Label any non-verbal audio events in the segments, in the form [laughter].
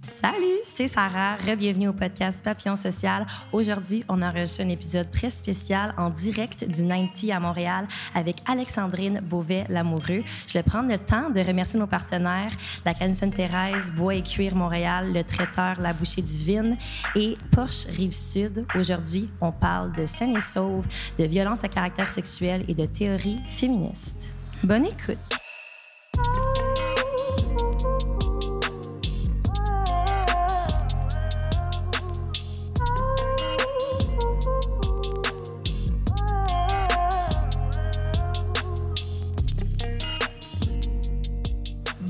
Salut, c'est Sarah. Bienvenue au podcast Papillon Social. Aujourd'hui, on enregistre un épisode très spécial en direct du 90 à Montréal avec Alexandrine Beauvais-Lamoureux. Je vais prendre le temps de remercier nos partenaires, la Canne Sainte-Thérèse, Bois et Cuir Montréal, le traiteur La Bouchée Divine et Porsche Rive-Sud. Aujourd'hui, on parle de scène et sauve, de violence à caractère sexuel et de théorie féministe. Bonne écoute.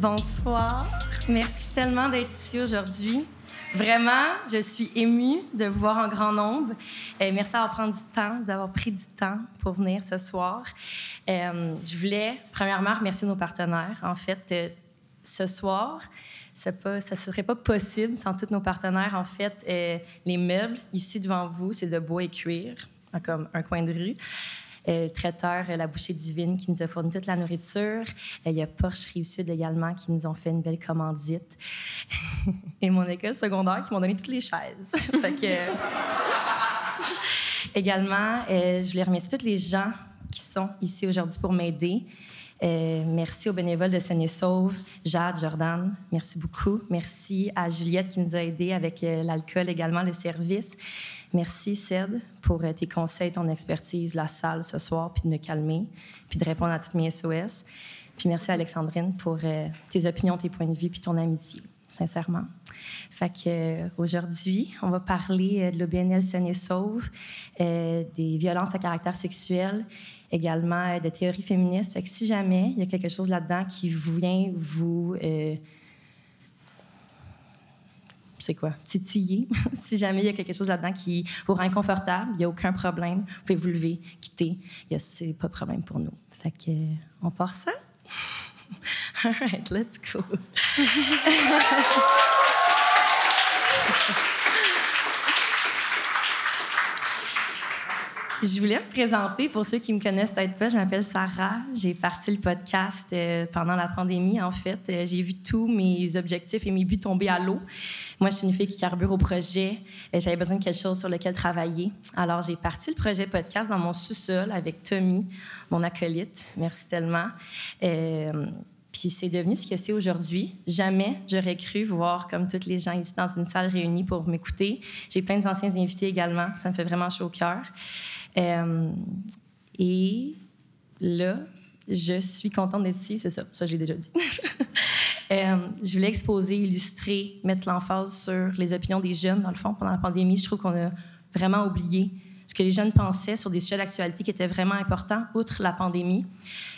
Bonsoir. Merci tellement d'être ici aujourd'hui. Vraiment, je suis émue de vous voir en grand nombre. Euh, merci d'avoir pris du temps, d'avoir pris du temps pour venir ce soir. Euh, je voulais, premièrement, remercier nos partenaires. En fait, euh, ce soir, ça ne serait pas possible sans tous nos partenaires. En fait, les meubles ici devant vous, c'est de bois et cuir, comme un coin de rue euh, traiteur euh, La Bouchée Divine qui nous a fourni toute la nourriture. Euh, il y a Porsche Rive-Sud également qui nous ont fait une belle commandite. [laughs] Et mon école secondaire qui m'ont donné toutes les chaises. [laughs] [laughs] également, je voulais remercier tous les gens qui sont ici aujourd'hui pour m'aider. merci aux bénévoles de Seine-et-Sauve, Jade, Jordan, merci beaucoup. Merci à Juliette qui nous a aidés avec l'alcool également, le service. Merci, Ced, pour euh, tes conseils, ton expertise, la salle ce soir, puis de me calmer, puis de répondre à toutes mes SOS. Puis merci, Alexandrine, pour euh, tes opinions, tes points de vue, puis ton amitié, sincèrement. Fait que euh, aujourd'hui, on va parler de l'OBNL Seine et Sauve, des violences à caractère sexuel, également de théorie féministe. Fait que si jamais il y a quelque chose là-dedans qui vient vous c'est quoi, titiller. [laughs] si jamais il y a quelque chose là-dedans qui vous rend inconfortable, il n'y a aucun problème. Vous pouvez vous lever, quitter. C'est pas de problème pour nous. Fait on part ça? [laughs] All right, let's go. [laughs] Je voulais me présenter pour ceux qui me connaissent peut-être pas. Je m'appelle Sarah. J'ai parti le podcast euh, pendant la pandémie. En fait, euh, j'ai vu tous mes objectifs et mes buts tomber à l'eau. Moi, je suis une fille qui carbure au projet. Euh, j'avais besoin de quelque chose sur lequel travailler. Alors, j'ai parti le projet podcast dans mon sous-sol avec Tommy, mon acolyte. Merci tellement. Puis c'est devenu ce que c'est aujourd'hui. Jamais j'aurais cru voir comme tous les gens ici dans une salle réunie pour m'écouter. J'ai plein d'anciens invités également. Ça me fait vraiment chaud au cœur. Euh, et là, je suis contente d'être ici, c'est ça, ça j'ai déjà dit. [laughs] euh, je voulais exposer, illustrer, mettre l'emphase sur les opinions des jeunes, dans le fond, pendant la pandémie. Je trouve qu'on a vraiment oublié ce que les jeunes pensaient sur des sujets d'actualité qui étaient vraiment importants, outre la pandémie.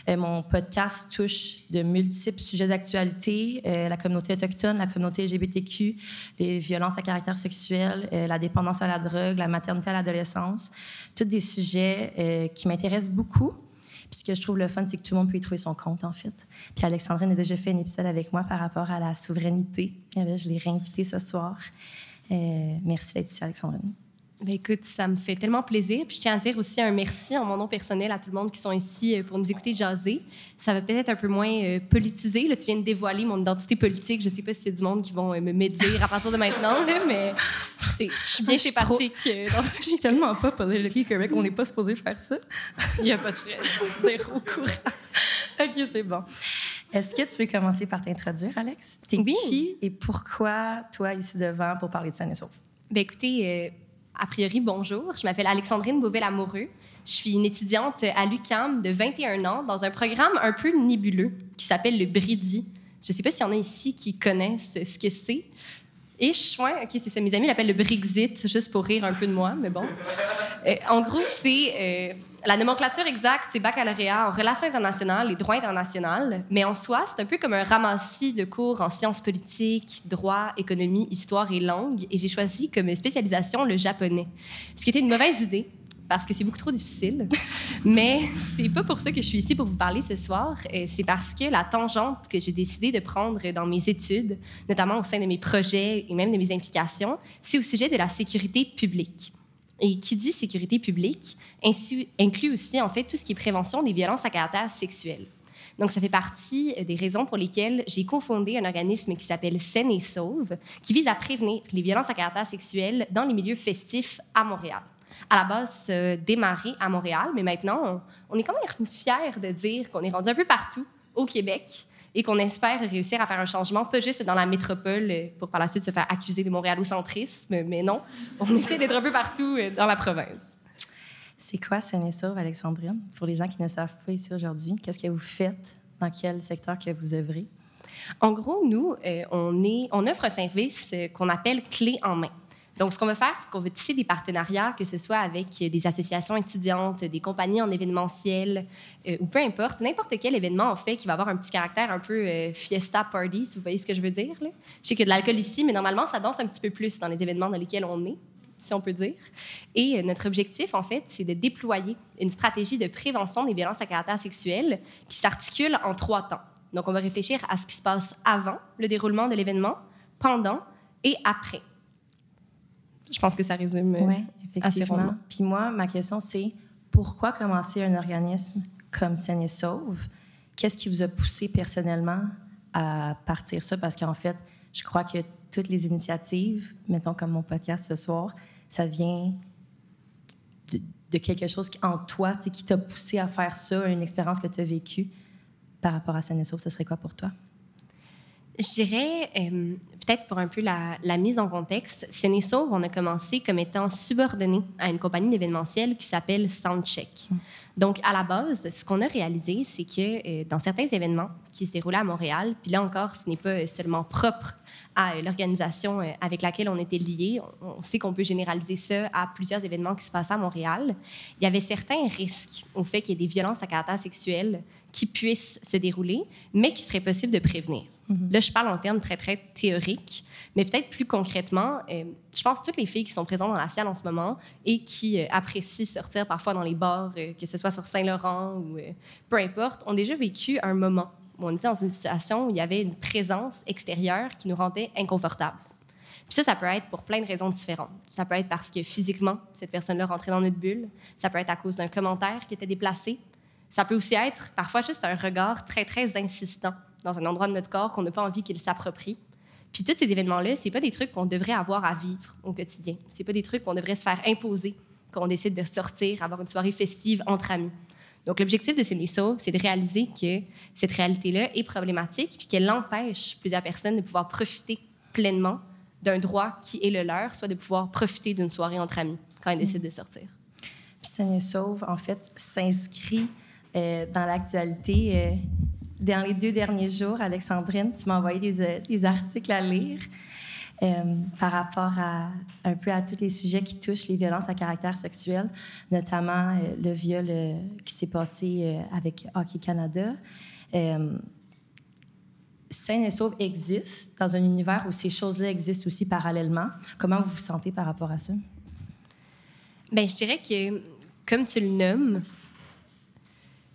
Euh, mon podcast touche de multiples sujets d'actualité, euh, la communauté autochtone, la communauté LGBTQ, les violences à caractère sexuel, euh, la dépendance à la drogue, la maternité à l'adolescence, tous des sujets qui m'intéressent beaucoup. Puis ce que je trouve le fun, c'est que tout le monde peut y trouver son compte, en fait. Puis Alexandrine a déjà fait un épisode avec moi par rapport à la souveraineté. Et là, je l'ai réinvitée ce soir. merci d'être ici, Alexandrine. Ben écoute, ça me fait tellement plaisir. Puis je tiens à dire aussi un merci en mon nom personnel à tout le monde qui sont ici euh, pour nous écouter jaser. Ça va peut-être être un peu moins euh, politisé. Là, tu viens de dévoiler mon identité politique. Je ne sais pas y a du monde qui vont euh, me médire à partir de maintenant, mais je suis bien sympathique. Je suis [laughs] tellement pas politique Québec, on n'est pas supposé faire ça. Il n'y a pas de stress. [laughs] Zéro courant. OK, c'est bon. Est-ce que tu veux commencer par t'introduire, Alex? T'es oui. qui et pourquoi toi ici devant pour parler de Seine-et-Sauve? Ben écoutez, a priori, bonjour. Je m'appelle Alexandrine Beauvais-Lamoureux. Je suis une étudiante à l'UCAM de 21 ans dans un programme un peu nébuleux qui s'appelle le BRIDI. Je ne sais pas s'il y en a ici qui connaissent ce que c'est. Ish, ouais, OK, c'est ça. Mes amis l'appellent le Brexit, juste pour rire un peu de moi, mais bon. Euh, en gros, c'est... Euh, la nomenclature exacte, c'est baccalauréat en relations internationales et droit international, mais en soi, c'est un peu comme un ramassis de cours en sciences politiques, droit, économie, histoire et langue, et j'ai choisi comme spécialisation le japonais, ce qui était une mauvaise idée parce que c'est beaucoup trop difficile. [laughs] Mais c'est pas pour ça que je suis ici pour vous parler ce soir. Euh, c'est parce que la tangente que j'ai décidé de prendre dans mes études, notamment au sein de mes projets et même de mes implications, c'est au sujet de la sécurité publique. Et qui dit sécurité publique inclut aussi en fait tout ce qui est prévention des violences à caractère sexuel. Donc, ça fait partie des raisons pour lesquelles j'ai cofondé un organisme qui s'appelle Scène et Sauve, qui vise à prévenir les violences à caractère sexuel dans les milieux festifs à Montréal. À la base, euh, démarré à Montréal, mais maintenant, on, est quand même fiers de dire qu'on est rendu un peu partout au Québec et qu'on espère réussir à faire un changement, pas juste dans la métropole euh, pour par la suite se faire accuser de montréalocentrisme, mais non, on [laughs] essaie d'être un peu partout euh, dans la province. C'est quoi Seine-et-Sauve, Alexandrine? Pour les gens qui ne savent pas ici aujourd'hui, qu'est-ce que vous faites? Dans quel secteur que vous œuvrez? En gros, nous, euh, on, est, on offre un service qu'on appelle clé en main. Donc, ce qu'on veut faire, c'est qu'on veut tisser des partenariats, que ce soit avec des associations étudiantes, des compagnies en événementiel, euh, ou peu importe, n'importe quel événement, en fait, qui va avoir un petit caractère un peu euh, fiesta party, si vous voyez ce que je veux dire. Là. Je sais qu'il de l'alcool ici, mais normalement, ça danse un petit peu plus dans les événements dans lesquels on est, si on peut dire. Et euh, notre objectif, en fait, c'est de déployer une stratégie de prévention des violences à caractère sexuel qui s'articule en trois temps. Donc, on va réfléchir à ce qui se passe avant le déroulement de l'événement, pendant et après. Je pense que ça résume. Euh, oui, effectivement. Puis moi, ma question, c'est pourquoi commencer un organisme comme Seine et Sauve? Qu'est-ce qui vous a poussé personnellement à partir ça? Parce qu'en fait, je crois que toutes les initiatives, mettons comme mon podcast ce soir, ça vient de, quelque chose qui, en toi, qui t'a poussé à faire ça, une expérience que tu as vécue par rapport à Seine et Sauve. Ce serait quoi pour toi? Je dirais, euh, peut-être pour un peu la, mise en contexte, Sauve, on a commencé comme étant subordonné à une compagnie d'événementiel qui s'appelle Soundcheck. Mm. Donc, à la base, ce qu'on a réalisé, c'est que euh, dans certains événements qui se déroulaient à Montréal, puis là encore, ce n'est pas seulement propre à l'organisation euh, avec laquelle on était lié, on sait qu'on peut généraliser ça à plusieurs événements qui se passaient à Montréal, il y avait certains risques au fait qu'il y ait des violences à caractère sexuel qui puissent se dérouler, mais qui serait possible de prévenir. Mhm. Là, je parle en termes très, très théoriques, mais peut-être plus concrètement, euh, je pense que toutes les filles qui sont présentes dans la salle en ce moment et qui euh, apprécient sortir parfois dans les bars, euh, que ce soit sur Saint-Laurent ou peu importe, ont déjà vécu un moment où on était dans une situation où il y avait une présence extérieure qui nous rendait inconfortables. Puis ça, ça peut être pour plein de raisons différentes. Ça peut être parce que physiquement, cette personne-là rentrait dans notre bulle. Ça peut être à cause d'un commentaire qui était déplacé. Ça peut aussi être parfois juste un regard très, très insistant dans un endroit de notre corps qu'on n'a pas envie qu'il s'approprie. Puis tous ces événements-là, c'est pas des trucs qu'on devrait avoir à vivre au quotidien. C'est pas des trucs qu'on devrait se faire imposer quand on décide de sortir, avoir une soirée festive entre amis. Donc l'objectif de Sauve, c'est de réaliser que cette réalité-là est problématique puis qu'elle empêche plusieurs personnes de pouvoir profiter pleinement d'un droit qui est le leur, soit de pouvoir profiter d'une soirée entre amis quand ils décident de sortir. Puis Sauve, en fait, s'inscrit euh, dans l'actualité euh, dans les deux derniers jours, Alexandrine, tu m'as envoyé des, euh, articles à lire par rapport à un peu à tous les sujets qui touchent les violences à caractère sexuel, notamment le viol qui s'est passé avec Hockey Canada. Saine et Sauve existe dans un univers où ces choses-là existent aussi parallèlement. Comment vous vous sentez par rapport à ça? Bien, je dirais que, comme tu le nommes,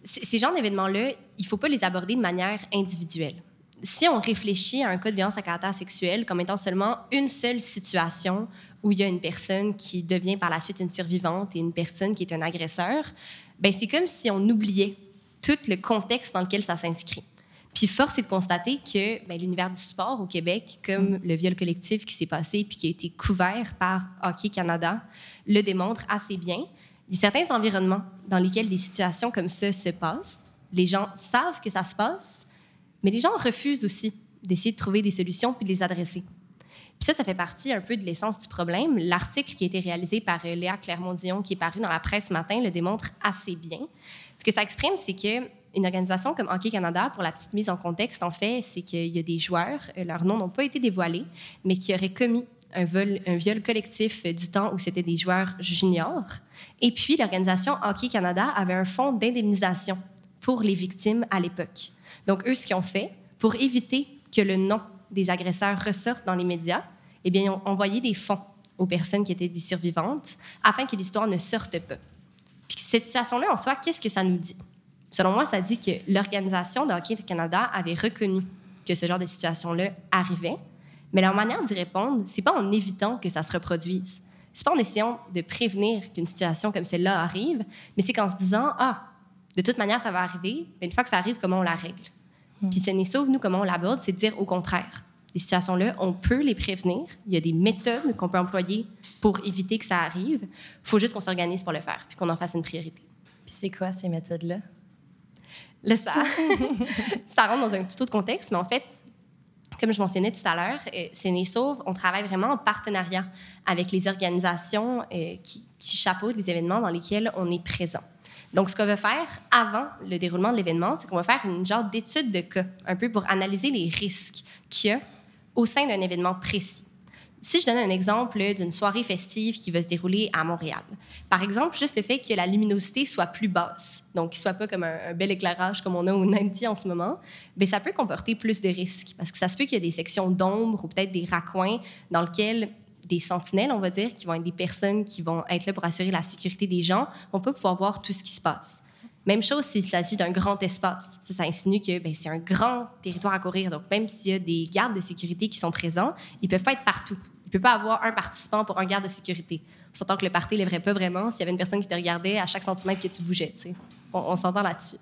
ces genres d'événements-là, il ne faut pas les aborder de manière individuelle. Si on réfléchit à un cas de violence à caractère sexuel comme étant seulement une seule situation où il y a une personne qui devient par la suite une survivante et une personne qui est un agresseur, ben c'est comme si on oubliait tout le contexte dans lequel ça s'inscrit. Puis force est de constater que ben, l'univers du sport au Québec, comme le viol collectif qui s'est passé puis qui a été couvert par Hockey Canada, le démontre assez bien. Il certains environnements dans lesquels des situations comme ça se passent, les gens savent que ça se passe, mais les gens refusent aussi d'essayer de trouver des solutions puis de les adresser. Puis ça, ça fait partie un peu de l'essence du problème. L'article qui a été réalisé par euh, Léa Clermont-Dion, qui est paru dans la presse ce matin, le démontre assez bien. Ce que ça exprime, c'est que une organisation comme Hockey Canada, pour la petite mise en contexte, en fait, c'est qu'il y a des joueurs, euh, leurs noms n'ont pas été dévoilés, mais qui auraient commis un, viol collectif du temps où c'était des joueurs juniors. Et puis, l'organisation Hockey Canada avait un fonds d'indemnisation pour les victimes à l'époque. Donc, eux, ce qu'ils ont fait, pour éviter que le nom des agresseurs ressorte dans les médias, eh bien, ils ont envoyé des fonds aux personnes qui étaient des survivantes afin que l'histoire ne sorte pas. Puis cette situation-là, en soi, qu'est-ce que ça nous dit? Selon moi, ça dit que l'organisation de Hockey Canada avait reconnu que ce genre de situation-là arrivait, mais leur manière d'y répondre, c'est pas en évitant que ça se reproduise. C'est pas en essayant de prévenir qu'une situation comme celle-là arrive, mais c'est qu'en se disant, ah, De toute manière, ça va arriver, mais une fois que ça arrive, comment on la règle? Mm. Puis Puis Sauve, nous, comment on l'aborde, c'est de dire au contraire. Les situations-là, on peut les prévenir. Il y a des méthodes qu'on peut employer pour éviter que ça arrive. Il faut juste qu'on s'organise pour le faire, puis qu'on en fasse une priorité. Puis c'est quoi ces méthodes-là? Là, ça, [laughs] ça rentre dans un tout autre contexte, mais en fait, comme je mentionnais tout à l'heure, euh, Sauve, on travaille vraiment en partenariat avec les organisations euh, qui, qui chapeautent les événements dans lesquels on est présent. Donc, ce qu'on va faire avant le déroulement de l'événement, c'est qu'on va faire une genre d'étude de cas, un peu pour analyser les risques qu'il y a au sein d'un événement précis. Si je donne un exemple d'une soirée festive qui va se dérouler à Montréal, par exemple, juste le fait que la luminosité soit plus basse, donc qu'il soit pas comme un, bel éclairage comme on a au [laughs] Nanti en ce moment, bien, ça peut comporter plus de risques parce que ça se peut qu'il y ait des sections d'ombre ou peut-être des raccoins dans lesquels des sentinelles, on va dire, qui vont être des personnes qui vont être là pour assurer la sécurité des gens, vont pas pouvoir voir tout ce qui se passe. Même chose s'il s'agit d'un grand espace. Ça, ça insinue que ben, c'est un grand territoire à courir. Donc, même s'il y a des gardes de sécurité qui sont présents, ils peuvent pas être partout. Il ne peut pas avoir un participant pour un garde de sécurité. On s'entend que le parti ne lèverait pas vraiment s'il y avait une personne qui te regardait à chaque centimètre que tu bougeais. On, s'entend là-dessus.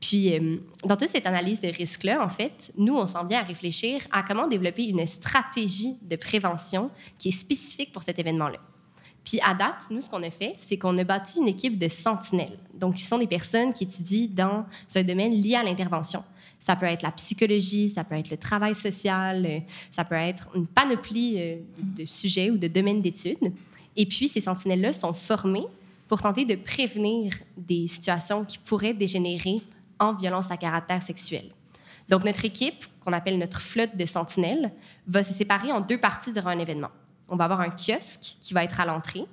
Puis, euh, dans toute cette analyse de risque-là, en fait, nous, on s'en vient à réfléchir à comment développer une stratégie de prévention qui est spécifique pour cet événement-là. Puis à date, nous, ce qu'on a fait, c'est qu'on a bâti une équipe de sentinelles. Donc, ce sont des personnes qui étudient dans un domaine lié à l'intervention. Ça peut être la psychologie, ça peut être le travail social, euh, ça peut être une panoplie euh, de sujets ou de domaines d'études. Et puis, ces sentinelles-là sont formées pour tenter de prévenir des situations qui pourraient dégénérer en violence à caractère sexuel. Donc, notre équipe, qu'on appelle notre flotte de sentinelles, va se séparer en deux parties durant un événement on va avoir un kiosque qui va être à l'entrée,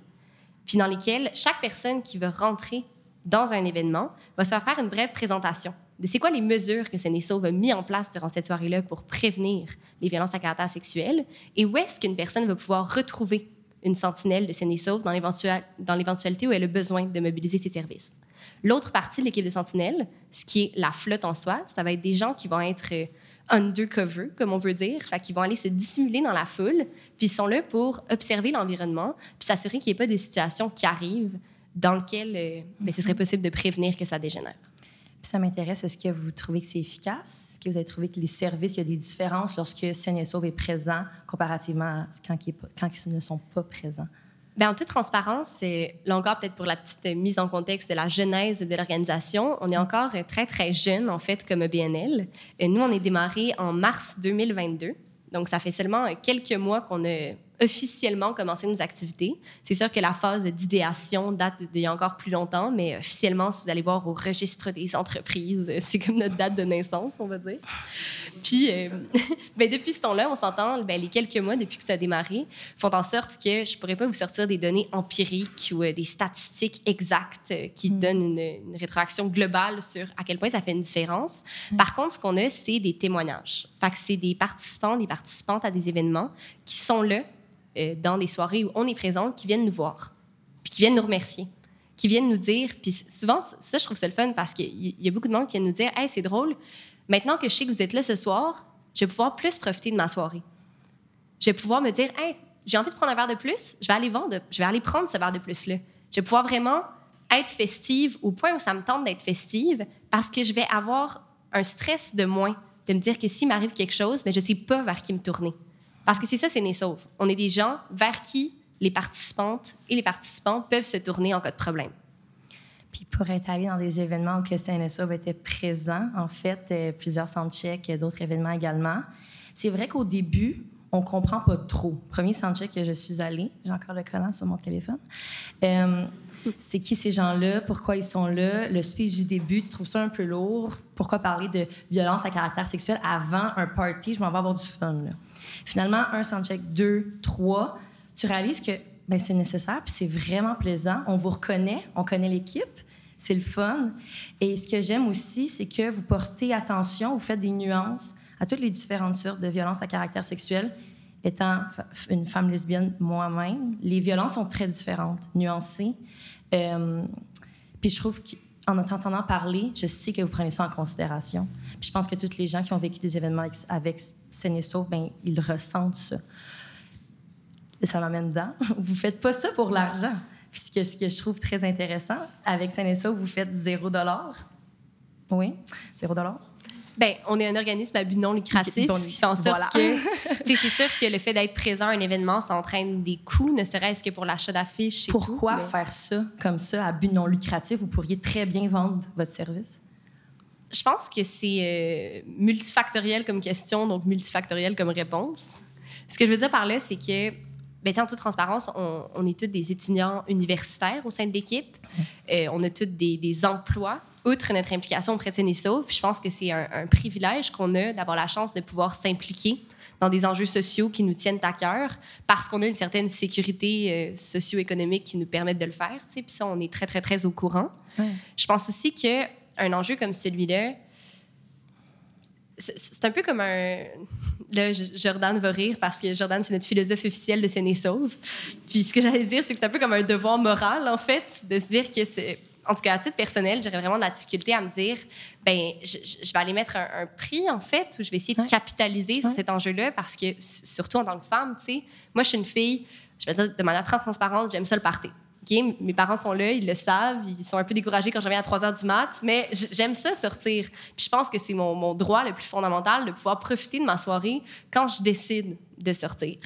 puis dans lequel chaque personne qui veut rentrer dans un événement va se faire une brève présentation de c'est quoi les mesures que CNESO a mis en place durant cette soirée-là pour prévenir les violences à caractère sexuel? Et où est-ce qu'une personne va pouvoir retrouver une sentinelle de CNESO dans l'éventualité où elle a besoin de mobiliser ses services? L'autre partie de l'équipe de sentinelles, ce qui est la flotte en soi, ça va être des gens qui vont être euh, undercover, comme on veut dire. Fait qu'ils vont aller se dissimuler dans la foule, puis ils sont là pour observer l'environnement, puis s'assurer qu'il n'y ait pas de situation qui arrive dans lequel euh, ben, ce serait possible de prévenir que ça dégénère. Ça m'intéresse, est-ce que vous trouvez que c'est efficace? Est-ce que vous avez trouvé que les services, il y a des différences lorsque Sauve est présent comparativement à quand, ils ne sont pas présents? Bien, en toute transparence, là encore, peut-être pour la petite mise en contexte de la genèse de l'organisation, on est encore très, très jeune, en fait, comme BNL. Nous, on est démarré en mars 2022. Donc, ça fait seulement quelques mois qu'on a officiellement commencé nos activités. C'est sûr que la phase d'idéation date d'il y a encore plus longtemps, mais officiellement, si vous allez voir au registre des entreprises, [laughs] c'est comme notre date de naissance, on va dire. Puis, euh, [laughs] ben, depuis ce temps-là, on s'entend, ben, les quelques mois depuis que ça a démarré font en sorte que je ne pourrais pas vous sortir des données empiriques ou euh, des statistiques exactes euh, qui mm. donnent une, une, rétroaction globale sur à quel point ça fait une différence. Mm. Par contre, ce qu'on a, c'est des témoignages. Fait que c'est des participants, des participantes à des événements qui sont là euh, dans des soirées où on est présent, qui viennent nous voir, puis qui viennent nous remercier, qui viennent nous dire, puis souvent, ça, je trouve ça le fun parce qu'il y a beaucoup de monde qui vient nous dire Hey, c'est drôle, maintenant que je sais que vous êtes là ce soir, je vais pouvoir plus profiter de ma soirée. Je vais pouvoir me dire Hey, j'ai envie de prendre un verre de plus, je vais aller prendre ce verre de plus-là. Je vais pouvoir vraiment être festive au point où ça me tente d'être festive parce que je vais avoir un stress de moins, de me dire que s'il m'arrive quelque chose, mais je ne sais pas vers qui me tourner. Parce que c'est ça, c'est Sauve. On est des gens vers qui les participantes et les participants peuvent se tourner en cas de problème. Puis pour être allé dans des événements où que CNSOV était présent, en fait, euh, plusieurs soundchecks, d'autres événements également, c'est vrai qu'au début, on comprend pas trop. Premier soundcheck que je suis allée, j'ai encore le collant sur mon téléphone. Euh, c'est qui ces gens-là, pourquoi ils sont là, le speech du début, tu trouves ça un peu lourd, pourquoi parler de violence à caractère sexuel avant un party, je m'en vais avoir du fun. Finalement, un soundcheck, deux, trois, tu réalises que ben, c'est nécessaire, puis c'est vraiment plaisant. On vous reconnaît, on connaît l'équipe, c'est le fun. Et ce que j'aime aussi, c'est que vous portez attention, vous faites des nuances à toutes les différentes sortes de violences à caractère sexuel. Étant une femme lesbienne moi-même, les violences sont très différentes, nuancées. Euh, puis je trouve qu'en entendant parler, je sais que vous prenez ça en considération. Puis je pense que tous les gens qui ont vécu des événements avec, avec ben, ils ressentent ça. Et ça m'amène dedans. [laughs] Vous faites pas ça pour l'argent. Puis ce que, je trouve très intéressant, avec Saint-Nessa, vous faites zéro dollar. Oui, zéro dollar. Bien, on est un organisme à but non lucratif, Bon, ce qui fait en sorte voilà. que, [laughs] c'est sûr que le fait d'être présent à un événement, ça entraîne des coûts, ne serait-ce que pour l'achat d'affiches. Pourquoi tout, mais faire ça comme ça à but non lucratif? Vous pourriez très bien vendre votre service. Je pense que c'est euh, multifactoriel comme question, donc multifactoriel comme réponse. Ce que je veux dire par là, c'est que, ben, en toute transparence, on, on est tous des étudiants universitaires au sein de l'équipe. Euh, on a tous des, des emplois. Outre notre implication auprès de Sénésauf, je pense que c'est un, un privilège qu'on a d'avoir la chance de pouvoir s'impliquer dans des enjeux sociaux qui nous tiennent à cœur parce qu'on a une certaine sécurité euh, socio-économique qui nous permet de le faire. Puis ça, on est très, très, très au courant. Ouais. Je pense aussi qu'un enjeu comme celui-là, c'est- un peu comme un. Là, Jordan va rire parce que Jordan, c'est notre philosophe officiel de Séné-Sauve. Puis ce que j'allais dire, c'est que c'est un peu comme un devoir moral, en fait, de se dire que c'est. En tout cas, à titre personnel, j'aurais vraiment de la difficulté à me dire, ben, je, vais aller mettre un, un prix, en fait, où je vais essayer de Ouais. capitaliser sur cet enjeu-là parce que, surtout en tant que femme, tu sais, moi, je suis une fille, je vais dire de manière très transparente, j'aime ça le party. Mes parents sont là, ils le savent, ils sont un peu découragés quand je reviens à 3 heures du mat, mais j'aime ça sortir. Puis je pense que c'est mon, mon droit le plus fondamental de pouvoir profiter de ma soirée quand je décide de sortir.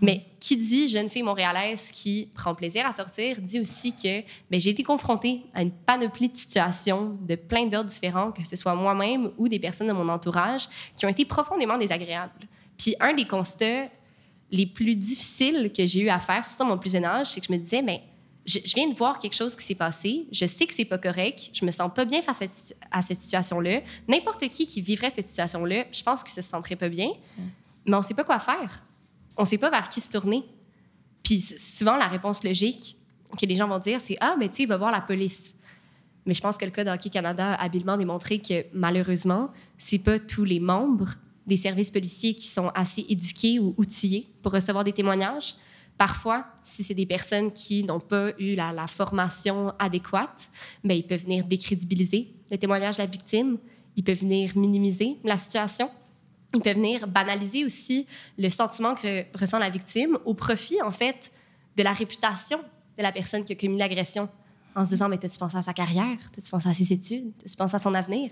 Mais qui dit jeune fille montréalaise qui prend plaisir à sortir dit aussi que ben, j'ai été confrontée à une panoplie de situations de plein d'ordres différents, que ce soit moi-même ou des personnes de mon entourage, qui ont été profondément désagréables. Puis un des constats les plus difficiles que j'ai eu à faire, surtout à mon plus jeune âge, c'est que je me disais, mais je, je viens de voir quelque chose qui s'est passé, je sais que c'est pas correct, je me sens pas bien face à, cette- à cette situation-là. N'importe qui qui vivrait cette situation-là, je pense qu'il se sentirait pas bien, mais on sait pas quoi faire. On sait pas vers qui se tourner. Puis souvent, la réponse logique que les gens vont dire, c'est Ah, mais tu sais, va voir la police. Mais je pense que le cas d'Hockey Canada a habilement démontré que malheureusement, c'est pas tous les membres des services policiers qui sont assez éduqués ou outillés pour recevoir des témoignages. Parfois, si c'est des personnes qui n'ont pas eu la, formation adéquate, ben, ils peuvent venir décrédibiliser le témoignage de la victime, ils peuvent venir minimiser la situation, ils peuvent venir banaliser aussi le sentiment que ressent la victime au profit, en fait, de la réputation de la personne qui a commis l'agression, en se disant, mais t'as-tu pensé à sa carrière? T'as-tu pensé à ses études? T'as-tu pensé à son avenir?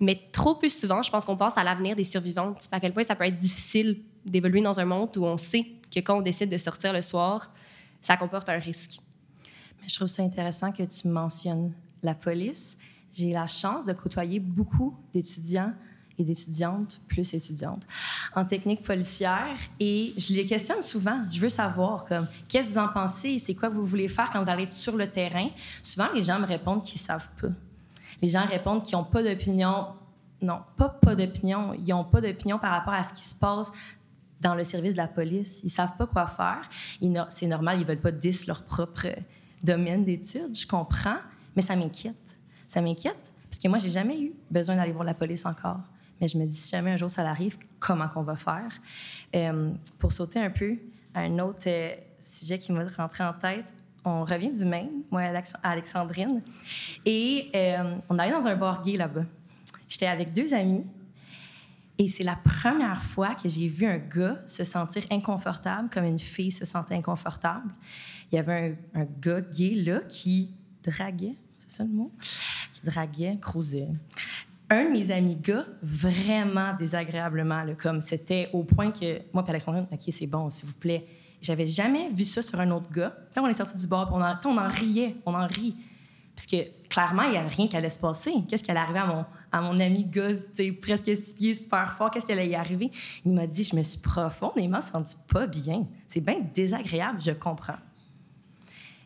Mais trop plus souvent, je pense qu'on pense à l'avenir des survivantes. À quel point ça peut être difficile d'évoluer dans un monde où on sait que quand on décide de sortir le soir, ça comporte un risque. Mais je trouve ça intéressant que tu mentionnes la police. J'ai la chance de côtoyer beaucoup d'étudiants et d'étudiantes, plus étudiantes, en technique policière et je les questionne souvent. Je veux savoir, comme, qu'est-ce que vous en pensez? C'est quoi que vous voulez faire quand vous allez sur le terrain? Souvent, les gens me répondent qu'ils savent pas. Les gens répondent qu'ils n'ont pas d'opinion. Non, pas pas d'opinion. Ils n'ont pas d'opinion par rapport à ce qui se passe dans le service de la police. Ils savent pas quoi faire. C'est normal, ils veulent pas 10 leur propre euh, domaine d'études. Je comprends, mais ça m'inquiète. Ça m'inquiète parce que moi, j'ai jamais eu besoin d'aller voir la police encore. Mais je me dis, si jamais un jour ça arrive, comment qu'on va faire? Euh, pour sauter un peu à un autre euh, sujet qui m'a rentré en tête, on revient du Maine, moi, à Alexandrine, et euh, on allait dans un bar gay là-bas. J'étais avec deux amis, et c'est la première fois que j'ai vu un gars se sentir inconfortable comme une fille se sentait inconfortable. Il y avait un, gars gay là qui draguait, c'est ça le mot? Qui draguait, cruisait. Un de mes amis gars, vraiment désagréablement, là, comme c'était au point que moi et Alexandrine, OK, c'est bon, s'il vous plaît. J'avais jamais vu ça sur un autre gars. Quand on est sorti du bar, puis on en riait, on en rit. Parce que clairement, il n'y avait rien qui allait se passer. Qu'est-ce qui allait arriver à mon, à mon ami sais, presque six pieds, super fort? Qu'est-ce qui allait y arriver? Il m'a dit Je me suis profondément senti pas bien. C'est bien désagréable, je comprends.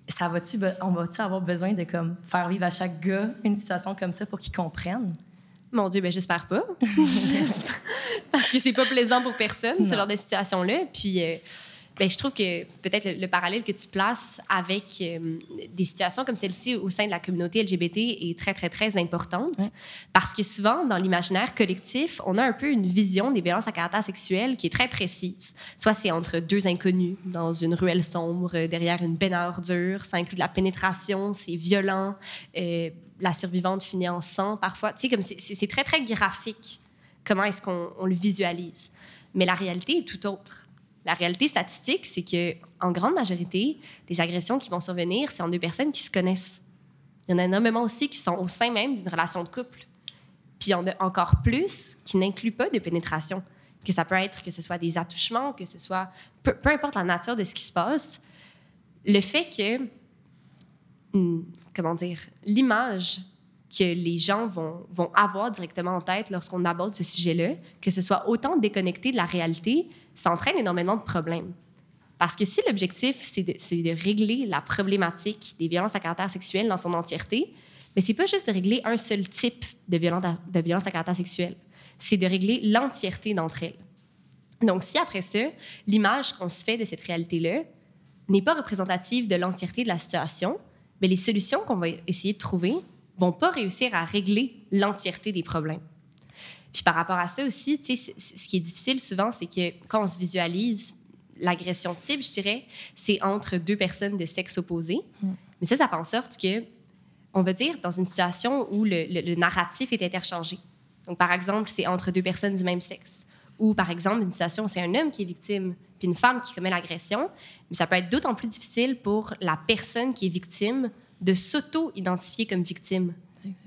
Ça va-tu, on va-tu avoir besoin de comme, faire vivre à chaque gars une situation comme ça pour qu'il comprenne? Mon Dieu, ben j'espère pas. [laughs] Parce que c'est pas plaisant pour personne, ce Non. genre de situation-là. Puis, euh, ben, je trouve que peut-être le, le parallèle que tu places avec euh, des situations comme celle-ci au sein de la communauté LGBT est très, très, très importante. Ouais. Parce que souvent, dans l'imaginaire collectif, on a un peu une vision des violences à caractère sexuel qui est très précise. Soit c'est entre deux inconnus dans une ruelle sombre, derrière une benne à ordures. Ça inclut de la pénétration, c'est violent. euh, la survivante finit en sang parfois. Tu sais, comme c'est- très, très graphique comment est-ce qu'on on le visualise. Mais la réalité est tout autre. La réalité statistique, c'est que en grande majorité, les agressions qui vont survenir, c'est en deux personnes qui se connaissent. Il y en a énormément aussi qui sont au sein même d'une relation de couple. Puis il y en a encore plus qui n'incluent pas de pénétration. Que ça peut être que ce soit des attouchements, que ce soit peu, peu importe la nature de ce qui se passe. Le fait que, hmm, comment dire, l'image que les gens vont, vont avoir directement en tête lorsqu'on aborde ce sujet-là, que ce soit autant déconnecté de la réalité, ça entraîne énormément de problèmes. Parce que si l'objectif, c'est de, de, régler la problématique des violences à caractère sexuel dans son entièreté, mais c'est pas juste de régler un seul type de violence à, de violence à caractère sexuel, c'est de régler l'entièreté d'entre elles. Donc, si après ça, l'image qu'on se fait de cette réalité-là n'est pas représentative de l'entièreté de la situation, mais les solutions qu'on va essayer de trouver vont pas réussir à régler l'entièreté des problèmes. Puis par rapport à ça aussi, ce qui est difficile souvent, c'est que quand on se visualise l'agression type, je dirais, c'est entre deux personnes de sexe opposé. Mm. Mais ça, ça fait en sorte que, on va dire, dans une situation où le, le narratif est interchangé. Donc, par exemple, c'est entre deux personnes du même sexe. Ou, par exemple, une situation où c'est un homme qui est victime, puis une femme qui commet l'agression. Mais ça peut être d'autant plus difficile pour la personne qui est victime de s'auto-identifier comme victime.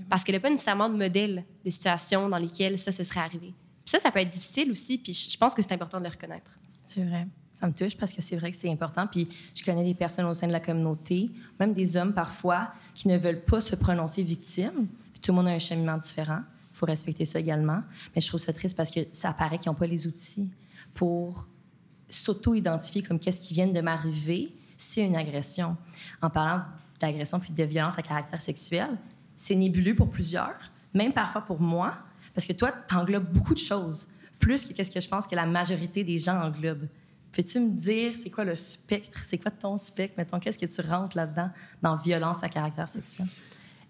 Parce qu'elle n'a pas nécessairement de modèle de situation dans lesquelles ça se serait arrivé. Puis ça, ça peut être difficile aussi, puis je pense que c'est important de le reconnaître. C'est vrai. Ça me touche parce que c'est vrai que c'est important. Puis je connais des personnes au sein de la communauté, même des hommes parfois, qui ne veulent pas se prononcer victime. Puis tout le monde a un cheminement différent. Il faut respecter ça également. Mais je trouve ça triste parce que ça paraît qu'ils n'ont pas les outils pour s'auto-identifier comme qu'est-ce qui vient de m'arriver, c'est une agression. En parlant d'agression puis de violence à caractère sexuel, c'est nébuleux pour plusieurs, même parfois pour moi, parce que toi, tu englobes beaucoup de choses, plus que ce que je pense que la majorité des gens englobent. Peux-tu me dire, c'est quoi le spectre? C'est quoi ton spectre? Mettons, qu'est-ce que tu rentres là-dedans dans violence à caractère sexuel?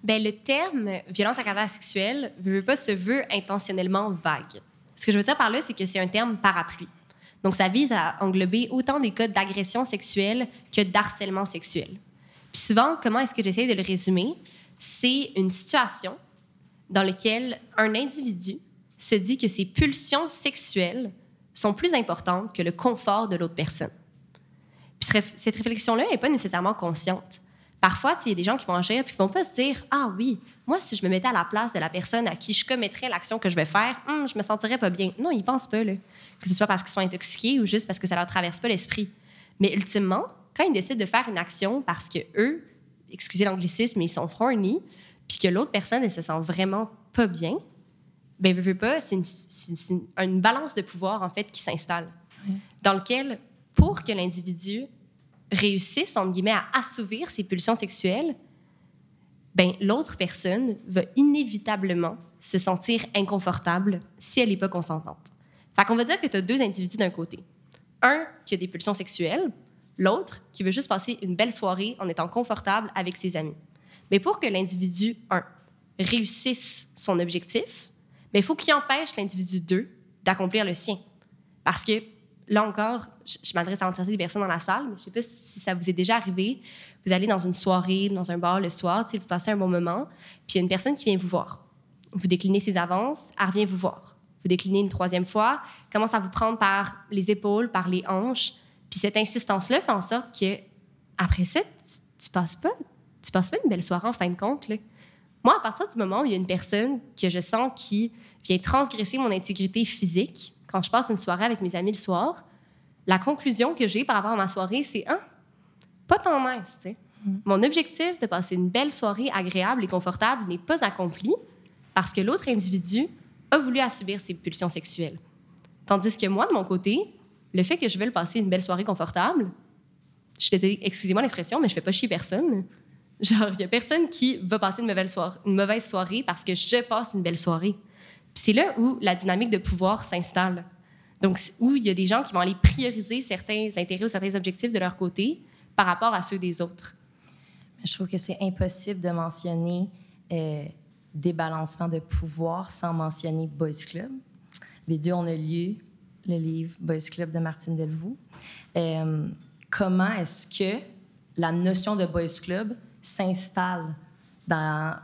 Bien, le terme violence à caractère sexuel ne veut pas se veut intentionnellement vague. Ce que je veux dire par là, c'est que c'est un terme parapluie. Donc, ça vise à englober autant des cas d'agression sexuelle que d'harcèlement sexuel. Puis souvent, comment est-ce que j'essaie de le résumer? C'est une situation dans laquelle un individu se dit que ses pulsions sexuelles sont plus importantes que le confort de l'autre personne. Puis cette réflexion-là n'est pas nécessairement consciente. Parfois, il y a des gens qui vont agir puis qui vont pas se dire Ah oui, moi, si je me mettais à la place de la personne à qui je commettrais l'action que je vais faire, hum, je me sentirais pas bien. Non, ils pensent pas, là. Que ce soit parce qu'ils sont intoxiqués ou juste parce que ça leur traverse pas l'esprit. Mais ultimement, quand ils décident de faire une action parce que eux, excusez l'anglicisme, mais ils sont horny, puis que l'autre personne ne se sent vraiment pas bien, ben veut, pas, c'est une, une, balance de pouvoir en fait qui s'installe, dans lequel pour que l'individu réussisse entre guillemets à assouvir ses pulsions sexuelles, ben l'autre personne va inévitablement se sentir inconfortable si elle n'est pas consentante. Fait qu'on va dire que tu as deux individus d'un côté. Un qui a des pulsions sexuelles, L'autre qui veut juste passer une belle soirée en étant confortable avec ses amis. Mais pour que l'individu 1 réussisse son objectif, il faut qu'il empêche l'individu 2 d'accomplir le sien. Parce que, là encore, je, m'adresse à l'entièreté des personnes dans la salle, mais je ne sais pas si ça vous est déjà arrivé. Vous allez dans une soirée, dans un bar le soir, vous passez un bon moment, puis il y a une personne qui vient vous voir. Vous déclinez ses avances, elle revient vous voir. Vous déclinez une troisième fois, commence à vous prendre par les épaules, par les hanches, puis cette insistance-là fait en sorte que après ça, tu, passes pas, tu passes pas une belle soirée en fin de compte. Moi, à partir du moment où il y a une personne que je sens qui vient transgresser mon intégrité physique, quand je passe une soirée avec mes amis le soir, la conclusion que j'ai par rapport à ma soirée, c'est ah, pas tant nice. Mm. Mon objectif de passer une belle soirée agréable et confortable n'est pas accompli parce que l'autre individu a voulu assouvir ses pulsions sexuelles. Tandis que moi, de mon côté, le fait que je le passer une belle soirée confortable, je te excusez-moi l'expression, mais je fais pas chier personne. Genre, il y a personne qui va passer une mauvaise, soirée, une mauvaise soirée parce que je passe une belle soirée. Puis c'est là où la dynamique de pouvoir s'installe. Donc, où il y a des gens qui vont aller prioriser certains intérêts ou certains objectifs de leur côté par rapport à ceux des autres. Je trouve que c'est impossible de mentionner euh, débalancement de pouvoir sans mentionner Boys Club. Les deux ont lieu le livre Boys Club de Martine Delvaux. Euh, comment est-ce que la notion de Boys Club s'installe dans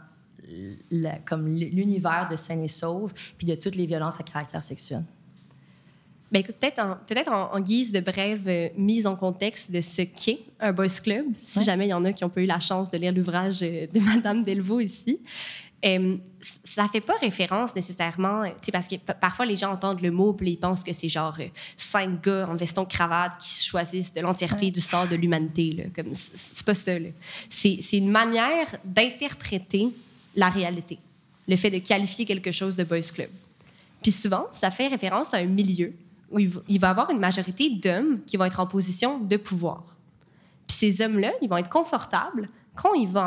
comme l'univers de Saine et Sauve puis de toutes les violences à caractère sexuel? Ben, peut-être en, peut en, en, guise de brève euh, mise en contexte de ce qu'est un boys club, si jamais il y en a qui ont pas eu la chance de lire l'ouvrage euh, de [laughs] Madame Delvaux ici. Euh, ça fait pas référence nécessairement, parce que parfois les gens entendent le mot et ils pensent que c'est genre cinq gars en veston cravate qui choisissent de l'entièreté du sort de l'humanité. Comme c'est pas ça. C'est une manière d'interpréter la réalité, le fait de qualifier quelque chose de boys club. Puis souvent, ça fait référence à un milieu où il va y avoir une majorité d'hommes qui vont être en position de pouvoir. Puis ces hommes-là, ils vont être confortables quand ils, vont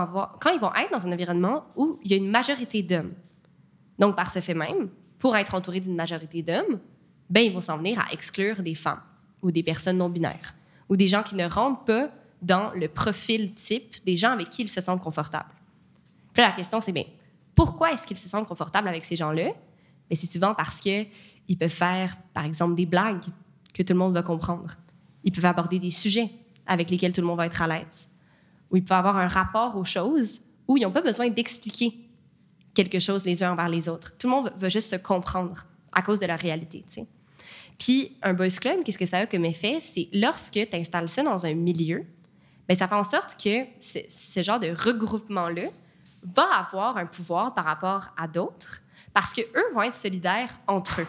être dans un environnement où il y a une majorité d'hommes. Donc, par ce fait même, pour être entouré d'une majorité d'hommes, ben, ils vont s'en venir à exclure des femmes ou des personnes non binaires ou des gens qui ne rentrent pas dans le profil type des gens avec qui ils se sentent confortables. Puis la question, c'est bien, pourquoi est-ce qu'ils se sentent confortables avec ces gens-là? Mais c'est souvent parce qu'ils peuvent faire, par exemple, des blagues que tout le monde va comprendre. Ils peuvent aborder des sujets avec lesquels tout le monde va être à l'aise. Ou ils peuvent avoir un rapport aux choses où ils n'ont pas besoin d'expliquer quelque chose les uns envers les autres. Tout le monde veut juste se comprendre à cause de la réalité. Puis, un boys club, qu'est-ce que ça a comme effet? C'est lorsque tu installes ça dans un milieu, bien, ça fait en sorte que ce genre de regroupement-là va avoir un pouvoir par rapport à d'autres parce qu'eux vont être solidaires entre eux.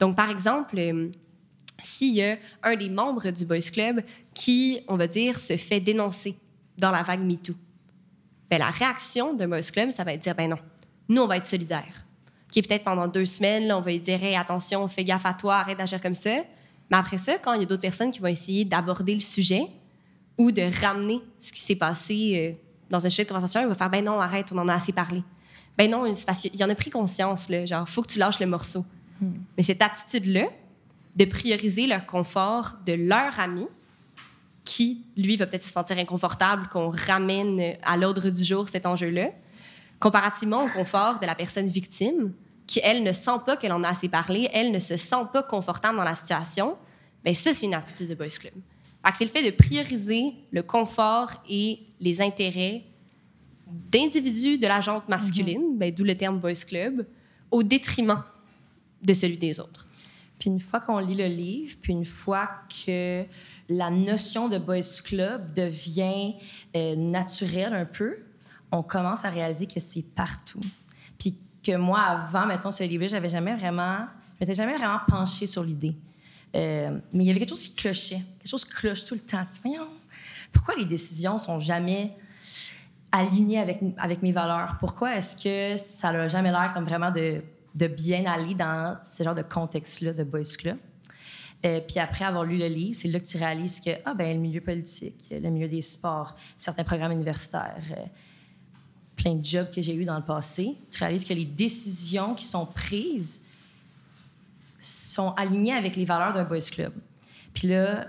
Donc, par exemple, euh, s'il y a un des membres du Boys Club qui, on va dire, se fait dénoncer dans la vague MeToo, ben, la réaction d'un Boys Club, ça va être dire, ben non, nous, on va être solidaires. Qui peut-être pendant deux semaines, là, on va lui dire, attention, fais gaffe à toi, arrête d'agir comme ça. Mais après ça, quand il y a d'autres personnes qui vont essayer d'aborder le sujet ou de ramener ce qui s'est passé euh, dans un sujet de conversation, il va faire, ben non, arrête, on en a assez parlé. Ben non, il y en a pris conscience, là, genre, faut que tu lâches le morceau. Hmm. Mais cette attitude-là, de prioriser le confort de leur ami, qui, lui, va peut-être se sentir inconfortable qu'on ramène à l'ordre du jour cet enjeu-là, comparativement au confort de la personne victime, qui, elle, ne sent pas qu'elle en a assez parlé, elle ne se sent pas confortable dans la situation, bien, ça, c'est une attitude de Boys Club. C'est le fait de prioriser le confort et les intérêts d'individus de la jante masculine, mhm. ben, d'où le terme boys club, au détriment de celui des autres. Puis une fois qu'on lit le livre, puis une fois que la notion de boys club devient euh, naturelle un peu, on commence à réaliser que c'est partout. Puis que moi, avant, mettons, ce livre, j'avais jamais vraiment, je m'étais jamais vraiment penchée sur l'idée. Euh, mais il y avait quelque chose qui clochait, quelque chose qui cloche tout le temps. Voyons, pourquoi les décisions sont jamais aligné avec, avec mes valeurs? Pourquoi est-ce que ça n'a jamais l'air comme vraiment de, de, bien aller dans ce genre de contexte-là de Boys Club? Euh, puis après avoir lu le livre, c'est là que tu réalises que ah, ben, le milieu politique, le milieu des sports, certains programmes universitaires, euh, plein de jobs que j'ai eus dans le passé, tu réalises que les décisions qui sont prises sont alignées avec les valeurs d'un Boys Club. Puis là,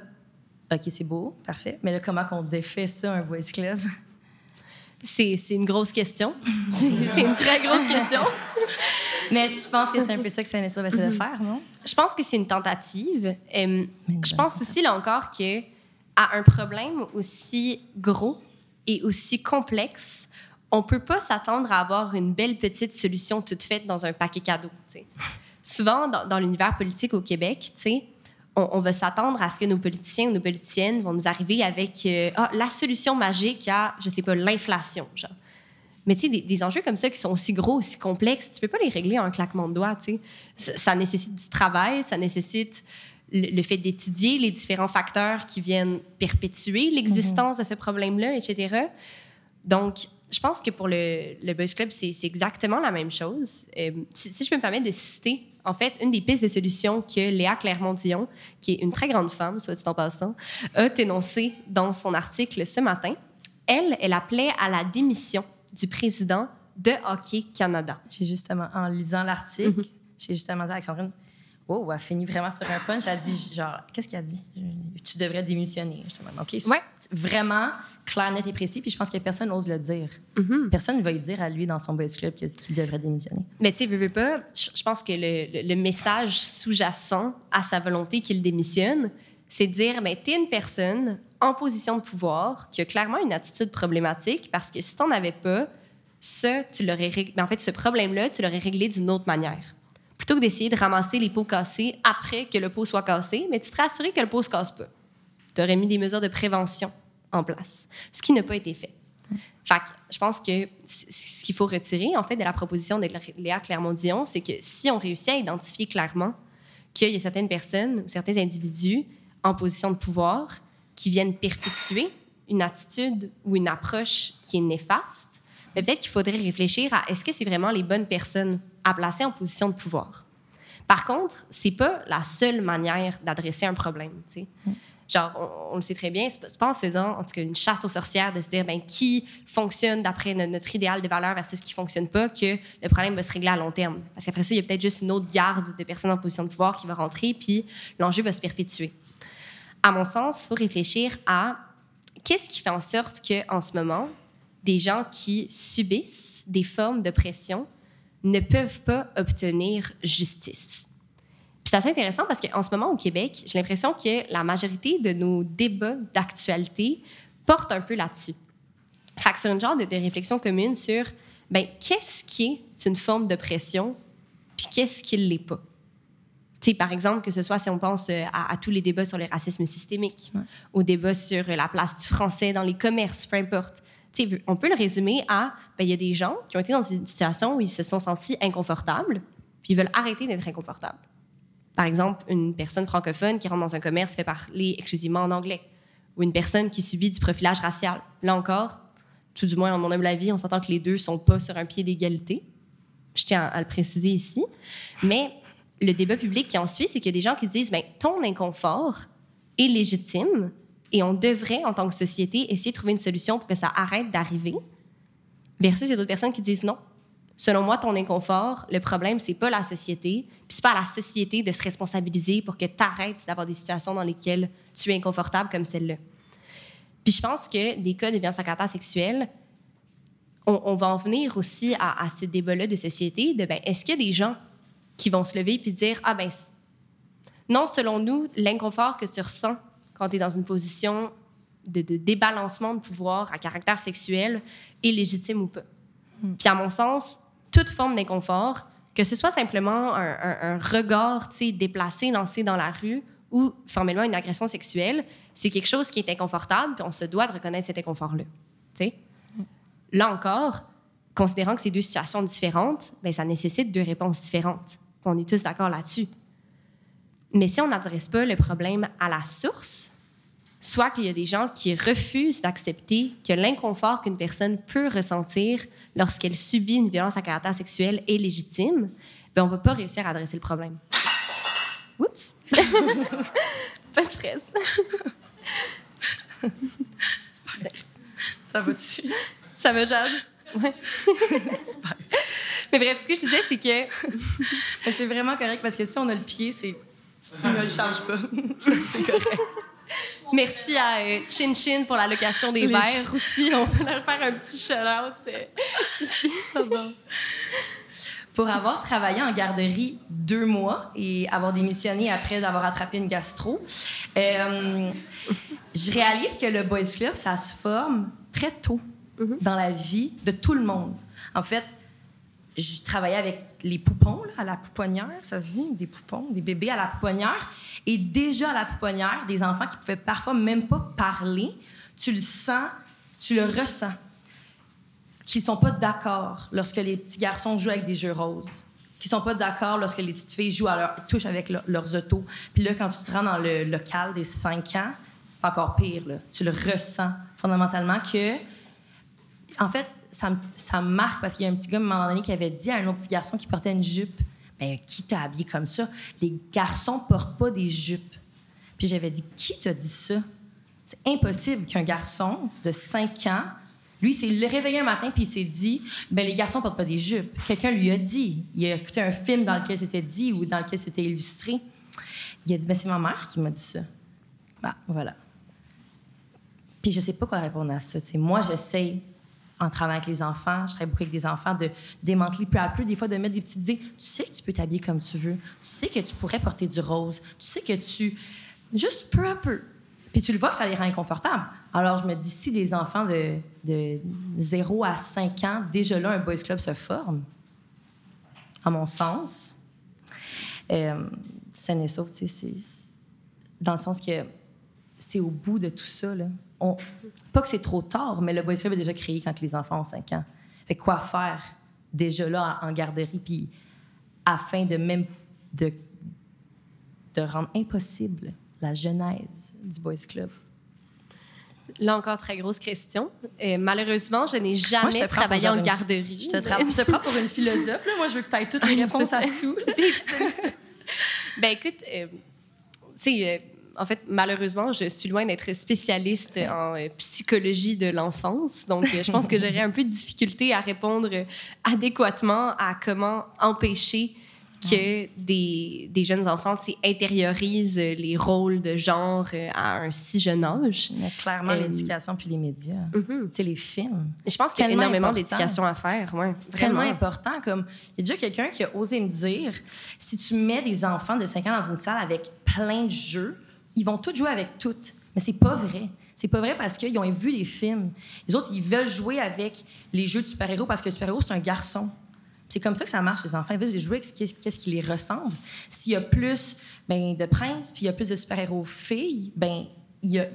OK, c'est beau, parfait. Mais là, comment on défait ça, un Boys Club? C'est une grosse question. [laughs] c'est une très grosse question. [laughs] Mais je pense que c'est un peu ça que Saint-Nestor va essayer de faire, non? Je pense que c'est une tentative. je pense aussi, là encore, que à un problème aussi gros et aussi complexe, on peut pas s'attendre à avoir une belle petite solution toute faite dans un paquet cadeau. Souvent, dans, dans l'univers politique au Québec, tu sais, on, va s'attendre à ce que nos politiciens ou nos politiciennes vont nous arriver avec euh, ah, la solution magique à, je sais pas, l'inflation, genre. Mais tu sais, des, enjeux comme ça qui sont aussi gros, aussi complexes, tu peux pas les régler en claquement de doigts, tu sais. Ça, nécessite du travail, ça nécessite le, fait d'étudier les différents facteurs qui viennent perpétuer l'existence de ce problème-là, etc. Donc, je pense que pour le, le Buzz Club, c'est exactement la même chose. Euh, si, si, je peux me permettre de citer en fait, une des pistes de solution que Léa Clermont-Dion, qui est une très grande femme, soit dit en passant, a énoncée dans son article ce matin, elle, elle appelait à la démission du président de Hockey Canada. J'ai justement, en lisant l'article, mhm. j'ai justement dit à Alexandrine, oh, elle a fini vraiment sur un punch. Elle a dit, genre, qu'est-ce qu'elle a dit? Tu devrais démissionner. Je OK, ouais. vraiment clair, net et précis. Puis je pense que personne n'ose le dire. Mm-hmm. Personne ne va dire à lui dans son boys club qu'il devrait démissionner. Mais tu sais, veux, veux pas, je pense que le, le, message sous-jacent à sa volonté qu'il démissionne, c'est de dire, mais tu es une personne en position de pouvoir qui a clairement une attitude problématique parce que si tu n'en avais pas, ça, tu l'aurais réglé. Mais en fait, ce problème-là, tu l'aurais réglé d'une autre manière plutôt que d'essayer de ramasser les pots cassés après que le pot soit cassé, mais tu serais assuré que le pot ne se casse pas. Tu aurais mis des mesures de prévention en place, ce qui n'a pas été fait. Fait je pense que ce qu'il faut retirer, en fait, de la proposition de Léa Clermont-Dion, c'est que si on réussit à identifier clairement qu'il y a certaines personnes ou certains individus en position de pouvoir qui viennent perpétuer une attitude ou une approche qui est néfaste, ben, peut-être qu'il faudrait réfléchir à est-ce que c'est vraiment les bonnes personnes à placer en position de pouvoir. Par contre, c'est pas la seule manière d'adresser un problème. Genre, on, le sait très bien, c'est pas, pas en faisant, en tout cas, une chasse aux sorcières de se dire, ben, qui fonctionne d'après notre, idéal de valeur versus ce qui fonctionne pas, que le problème va se régler à long terme. Parce qu'après ça, il y a peut-être juste une autre garde de personnes en position de pouvoir qui va rentrer, puis l'enjeu va se perpétuer. À mon sens, il faut réfléchir à qu'est-ce qui fait en sorte qu'en ce moment, des gens qui subissent des formes de pression ne peuvent pas obtenir justice c'est assez intéressant parce qu'en ce moment, au Québec, j'ai l'impression que la majorité de nos débats d'actualité portent un peu là-dessus. Fait que sur une genre de, réflexion commune sur ben, qu'est-ce qui est une forme de pression, puis qu'est-ce qui ne l'est pas? sais, par exemple, que ce soit si on pense euh, à, tous les débats sur le racisme systémique, au débat sur la place du français dans les commerces, peu importe. sais, on peut le résumer à ben, il y a des gens qui ont été dans une situation où ils se sont sentis inconfortables, puis ils veulent arrêter d'être inconfortables. Par exemple, une personne francophone qui rentre dans un commerce fait parler exclusivement en anglais, ou une personne qui subit du profilage racial. Là encore, tout du moins, dans mon humble avis, on s'entend que les deux sont pas sur un pied d'égalité. Je tiens à, le préciser ici. Mais le débat public qui en suit, c'est qu'il y a des gens qui disent ben, ton inconfort est légitime et on devrait, en tant que société, essayer de trouver une solution pour que ça arrête d'arriver. Versus, il y a d'autres personnes qui disent non, Selon moi, ton inconfort, le problème, c'est pas la société, puis c'est pas à la société de se responsabiliser pour que tu arrêtes d'avoir des situations dans lesquelles tu es inconfortable comme celle-là. Puis je pense que des cas de violence à caractère sexuel, on, va en venir aussi à, ce débat-là de société de ben, est-ce qu'il y a des gens qui vont se lever puis dire ah ben non, selon nous, l'inconfort que tu ressens quand tu es dans une position de, de débalancement de pouvoir à caractère sexuel est légitime ou pas. Puis à mon sens, toute forme d'inconfort, que ce soit simplement un, regard déplacé, lancé dans la rue ou formellement une agression sexuelle, c'est quelque chose qui est inconfortable, puis on se doit de reconnaître cet inconfort-là. Là encore, considérant que c'est deux situations différentes, bien, ça nécessite deux réponses différentes. On est tous d'accord là-dessus. Mais si on n'adresse pas le problème à la source, soit qu'il y a des gens qui refusent d'accepter que l'inconfort qu'une personne peut ressentir lorsqu'elle subit une violence à caractère sexuel est légitime, ben on ne va pas réussir à adresser le problème. [laughs] Oups! [laughs] pas de stress. [laughs] Super. Ça va dessus? Ça va, Jade? Ouais. Super. Mais bref, ce que je disais, c'est que. c'est vraiment correct parce que si on a le pied, c'est. On ne le change pas. c'est correct. Merci à euh, Chin Chin pour la location des verres aussi. [laughs] On peut leur faire un petit shout-out euh, [laughs] Pour avoir travaillé en garderie deux mois et avoir démissionné après d'avoir attrapé une gastro, euh, je réalise que le Boys Club, ça se forme très tôt mm-hmm. dans la vie de tout le monde. En fait, je travaillais avec les poupons à la pouponnière, ça se dit, des poupons, des bébés à la pouponnière. Et déjà à la pouponnière, des enfants qui pouvaient parfois même pas parler, tu le sens, tu le ressens, qui sont pas d'accord lorsque les petits garçons jouent avec des jeux roses, qui sont pas d'accord lorsque les petites filles jouent à leur, touchent avec leurs autos. Puis là, quand tu te rends dans le local des 5 ans, c'est encore pire. Tu le ressens fondamentalement que, en fait, ça, me marque parce qu'il y a un petit gars à un moment donné qui avait dit à un autre petit garçon qui portait une jupe ben qui t'a habillé comme ça Les garçons portent pas des jupes. Puis j'avais dit qui t'a dit ça C'est impossible qu'un garçon de 5 ans lui, s'est réveillé un matin puis il s'est dit ben les garçons portent pas des jupes. Quelqu'un lui a dit. Il a écouté un film dans lequel c'était dit ou dans lequel c'était illustré. Il a dit ben c'est ma mère qui m'a dit ça. Ben, voilà. Puis je sais pas quoi répondre à ça. moi, j'essaie en travaillant avec les enfants, je travaille beaucoup avec des enfants, de démanteler peu à peu, des fois de mettre des petites idées. Tu sais que tu peux t'habiller comme tu veux. Tu sais que tu pourrais porter du rose. Tu sais que tu... Juste peu à peu. Puis tu le vois que ça les rend inconfortables. Alors je me dis, si des enfants de, de 0 à 5 ans, déjà là, un boys club se forme, à mon sens, Euh, saine et sauve, tu sais, dans le sens que c'est au bout de tout ça. Là. On, pas que c'est trop tard, mais le Boys Club est déjà créé quand les enfants ont 5 ans. Fait quoi faire déjà là en garderie, puis afin de même de, de rendre impossible la genèse du Boys Club? Là encore, très grosse question. Et malheureusement, je n'ai jamais travaillé en garderie. Je te, je te, prends pour une philosophe. Là. Moi, je veux que tu aies toutes les réponses à tout. [laughs] ben écoute, euh, tu sais, euh, en fait, malheureusement, je suis loin d'être spécialiste en euh, psychologie de l'enfance. Donc, je pense que j'aurais un peu de difficulté à répondre adéquatement à comment empêcher que des, des, jeunes enfants intériorisent les rôles de genre euh, à un si jeune âge. Mais clairement, euh, l'éducation puis les médias. Mm les films. Je pense qu'il y a énormément d'éducation à faire. Ouais, c'est tellement important. Comme, il y a déjà quelqu'un qui a osé me dire si tu mets des enfants de 5 ans dans une salle avec plein de jeux, ils vont tous jouer avec toutes. Mais c'est pas vrai. C'est pas vrai parce qu'ils ont vu les films. Les autres, ils veulent jouer avec les jeux de super-héros parce que le super-héros, c'est un garçon. C'est comme ça que ça marche, les enfants. Ils veulent jouer avec ce qui les ressemble. S'il y a plus ben, de princes, puis il y a plus de super-héros filles, ben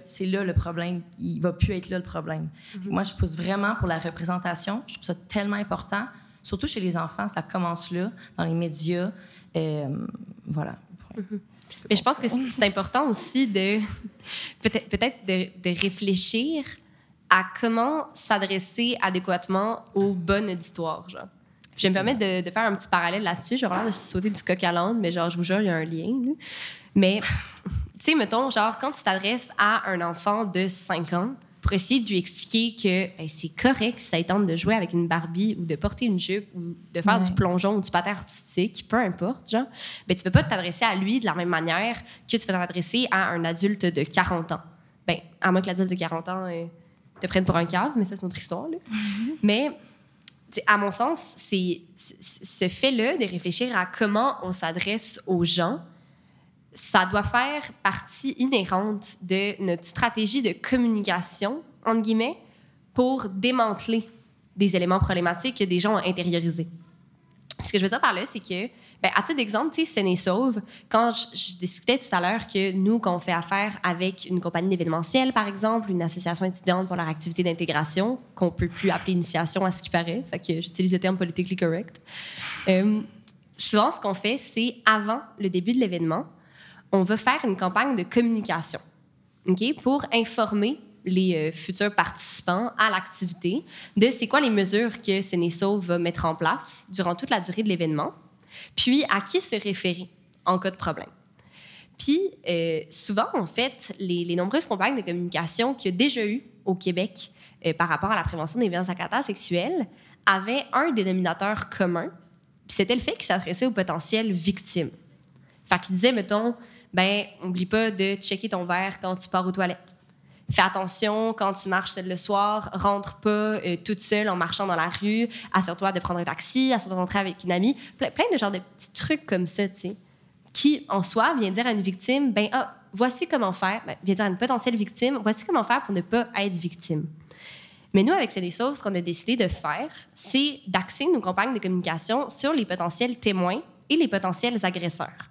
c'est là le problème. Il va plus être là le problème. Mm-hmm. Moi, je pousse vraiment pour la représentation. Je trouve ça tellement important, surtout chez les enfants. Ça commence là, dans les médias. Euh, voilà. Mm-hmm. Mais je pense que c'est important aussi de [laughs] peut-être peut de, de réfléchir à comment s'adresser adéquatement au bon auditoire. Genre. Je vais me permettre de, faire un petit parallèle là-dessus. J'ai l'air de sauter du coq à l'âne, mais genre, je vous jure, il y a un lien. Mais, [laughs] tu sais, mettons, genre, quand tu t'adresses à un enfant de 5 ans, pour essayer de lui expliquer que ben, c'est correct si ça tente de jouer avec une Barbie ou de porter une jupe ou de faire du plongeon ou du patin artistique, peu importe, genre, ben, tu peux pas t'adresser à lui de la même manière que tu vas t'adresser à un adulte de 40 ans. Ben, à moins que l'adulte de 40 ans euh, te prenne pour un cave, mais ça, c'est notre histoire. Là. Mm-hmm. Mais à mon sens, c'est ce fait-là de réfléchir à comment on s'adresse aux gens, ça doit faire partie inhérente de notre stratégie de communication, entre guillemets, pour démanteler des éléments problématiques que des gens ont intériorisés. Ce que je veux dire par là, c'est que ben, à titre d'exemple, tu sais, Sauve, quand je, discutais tout à l'heure que nous, quand on fait affaire avec une compagnie d'événementiel, par exemple, une association étudiante pour leur activité d'intégration, qu'on peut plus appeler initiation à ce qui paraît, fait que j'utilise le terme politically correct. Euh, souvent, ce qu'on fait, c'est avant le début de l'événement, on va faire une campagne de communication, OK, pour informer les euh, futurs participants à l'activité de c'est quoi les mesures que Sénéso va mettre en place durant toute la durée de l'événement puis à qui se référer en cas de problème. Puis, euh, souvent, en fait, les, nombreuses campagnes de communication qu'il y a déjà eu au Québec euh, par rapport à la prévention des violences à caractère sexuel avaient un dénominateur commun, puis c'était le fait qu'ils s'adressaient aux potentielles victimes. Fait qu'ils disaient, mettons, ben, oublie pas de checker ton verre quand tu pars aux toilettes. Fais attention quand tu marches seul le soir, rentre pas euh, toute seule en marchant dans la rue, assure-toi de prendre un taxi, assure-toi de rentrer avec une amie. Plein, de genres de petits trucs comme ça, tu sais, qui en soi vient dire à une victime, ben ah, voici comment faire, ben, dire à une potentielle victime, voici comment faire pour ne pas être victime. Mais nous, avec des ce qu'on a décidé de faire, c'est d'axer nos campagnes de communication sur les potentiels témoins et les potentiels agresseurs.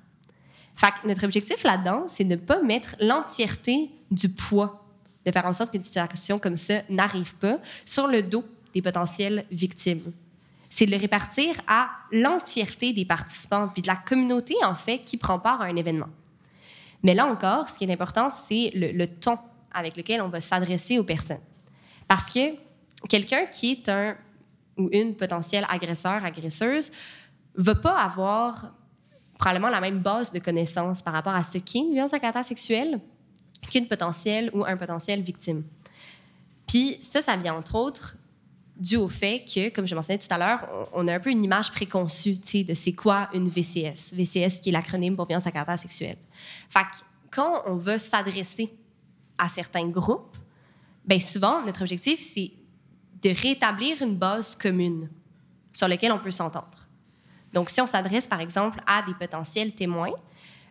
Notre objectif là-dedans, c'est de ne pas mettre l'entièreté du poids de faire en sorte qu'une situation comme ça n'arrive pas sur le dos des potentielles victimes. C'est de le répartir à l'entièreté des participants, puis de la communauté, en fait, qui prend part à un événement. Mais là encore, ce qui est important, c'est le, ton avec lequel on va s'adresser aux personnes. Parce que quelqu'un qui est un ou une potentielle agresseur, agresseuse, va pas avoir probablement la même base de connaissances par rapport à ce qu'est une violence à caractère sexuel, qu'une potentielle ou un potentiel victime. Puis ça, ça vient entre autres dû au fait que, comme je mentionnais tout à l'heure, on a un peu une image préconçue de c'est quoi une VCS. VCS qui est l'acronyme pour violence à caractère sexuel. Fait que quand on veut s'adresser à certains groupes, bien souvent, notre objectif, c'est de rétablir une base commune sur laquelle on peut s'entendre. Donc, si on s'adresse, par exemple, à des potentiels témoins,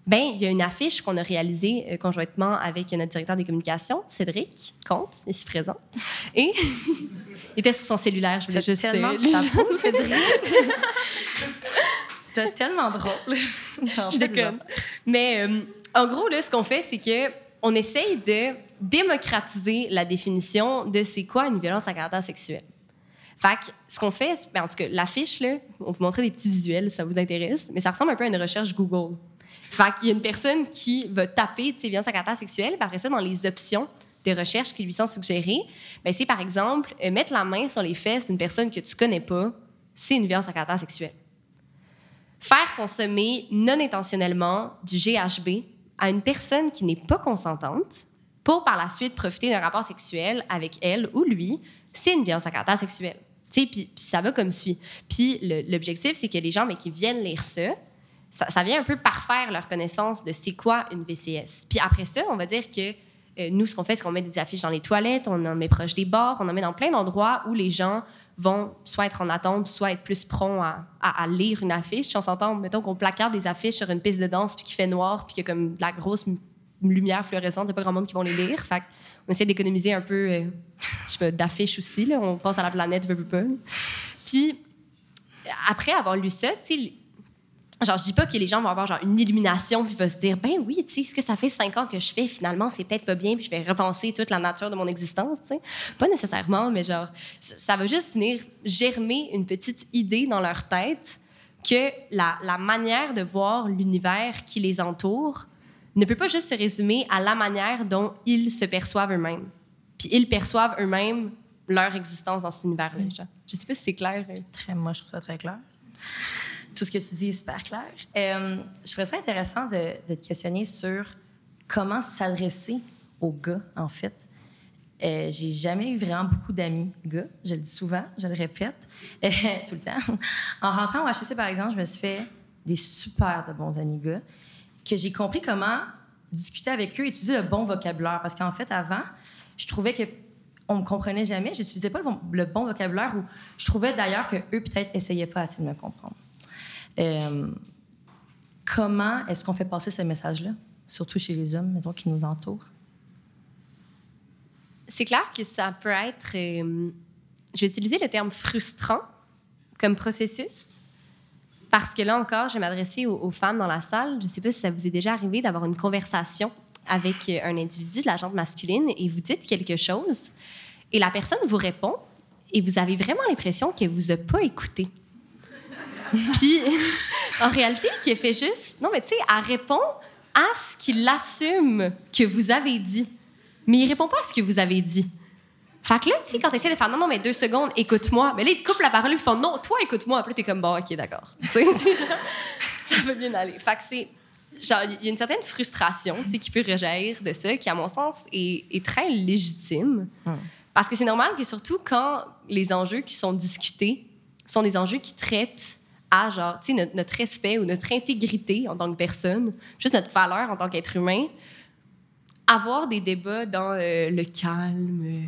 ben, il y a une affiche qu'on a réalisée euh, conjointement avec notre directeur des communications, Cédric Comte, ici présent. Et [laughs] il était sur son cellulaire, je voulais juste... Tellement [laughs] chapeau, Cédric! [laughs] C'est tellement drôle. je déconne. Mais euh, en gros, là, ce qu'on fait, c'est que on essaye de démocratiser la définition de c'est quoi une violence à caractère sexuel. Fait que ce qu'on fait, ben, en tout cas, l'affiche, là, on vous montrer des petits visuels ça vous intéresse, mais ça ressemble un peu à une recherche Google. Fait qu'il y a une personne qui va taper violence à caractère sexuel, puis après ça, dans les options des recherches qui lui sont suggérées, ben, c'est par exemple euh, mettre la main sur les fesses d'une personne que tu connais pas, c'est une violence à caractère sexuel. Faire consommer non intentionnellement du GHB à une personne qui n'est pas consentante pour par la suite profiter d'un rapport sexuel avec elle ou lui, c'est une violence à caractère sexuel. Puis, puis ça va comme suit. Puis l'objectif, c'est que les gens mais qui viennent lire ça, ça, vient un peu parfaire leur connaissance de c'est quoi une VCS. Puis après ça, on va dire que euh, nous, ce qu'on fait, c'est qu'on met des affiches dans les toilettes, on en met proche des bars, on en met dans plein d'endroits où les gens vont soit être en attente, soit être plus prompts à, lire une affiche. On s'entend, mettons qu'on placarde des affiches sur une piste de danse puis qu'il fait noir puis qu'il y a comme de la grosse lumière fluorescente, il n'y a pas grand monde qui vont les lire. On essaie d'économiser un peu, euh, d'affiches aussi. Là. On pense à la planète, veut, pas. Puis, après avoir lu ça, tu sais, genre, je dis pas que les gens vont avoir genre une illumination puis vont se dire, ben oui, tu sais, ce que ça fait cinq ans que je fais, finalement, c'est peut-être pas bien, puis je vais repenser toute la nature de mon existence, tu sais. Pas nécessairement, mais genre, ça va juste venir germer une petite idée dans leur tête que la manière de voir l'univers qui les entoure ne peut pas juste se résumer à la manière dont ils se perçoivent eux-mêmes. Puis ils perçoivent eux-mêmes leur existence dans cet univers-là. Je sais pas si c'est clair. C'est très, moi, je trouve ça très clair tout ce que tu dis est super clair. Euh, je trouve ça intéressant de, de, te questionner sur comment s'adresser aux gars, en fait. Euh, j'ai jamais eu vraiment beaucoup d'amis gars. Je le dis souvent, je le répète euh, [laughs] tout le temps. En rentrant au HEC, par exemple, je me suis fait des super de bons amis gars que j'ai compris comment discuter avec eux, utiliser le bon vocabulaire. Parce qu'en fait, avant, je trouvais que on me comprenait jamais. J'utilisais pas le bon, vocabulaire ou je trouvais d'ailleurs que eux peut-être essayaient pas assez de me comprendre. Euh, comment est-ce qu'on fait passer ce message-là, surtout chez les hommes, mettons, qui nous entourent? C'est clair que ça peut être, euh, je vais utiliser le terme frustrant comme processus, parce que là encore, je vais m'adresser aux, femmes dans la salle. Je ne sais pas si ça vous est déjà arrivé d'avoir une conversation avec euh, un individu de la gente masculine et vous dites quelque chose et la personne vous répond et vous avez vraiment l'impression qu'elle vous a pas écouté. [laughs] Puis, en réalité, qui fait juste. Non, mais tu sais, elle répond à ce qu'il assume que vous avez dit. Mais il répond pas à ce que vous avez dit. Fait que là, tu sais, quand tu essaies de faire non, non, mais deux secondes, écoute-moi, mais là, il coupe la parole, ils font non, toi, écoute-moi. Après, t'es comme bon, ok, d'accord. [laughs] ça peut bien aller. Fait que c'est. Genre, il y a une certaine frustration tu sais, qui peut réagir de ça, qui, à mon sens, est, est très légitime. Hmm. Parce que c'est normal que, surtout quand les enjeux qui sont discutés sont des enjeux qui traitent à genre, tu sais, notre, respect ou notre intégrité en tant que personne, juste notre valeur en tant qu'être humain, avoir des débats dans euh, le calme,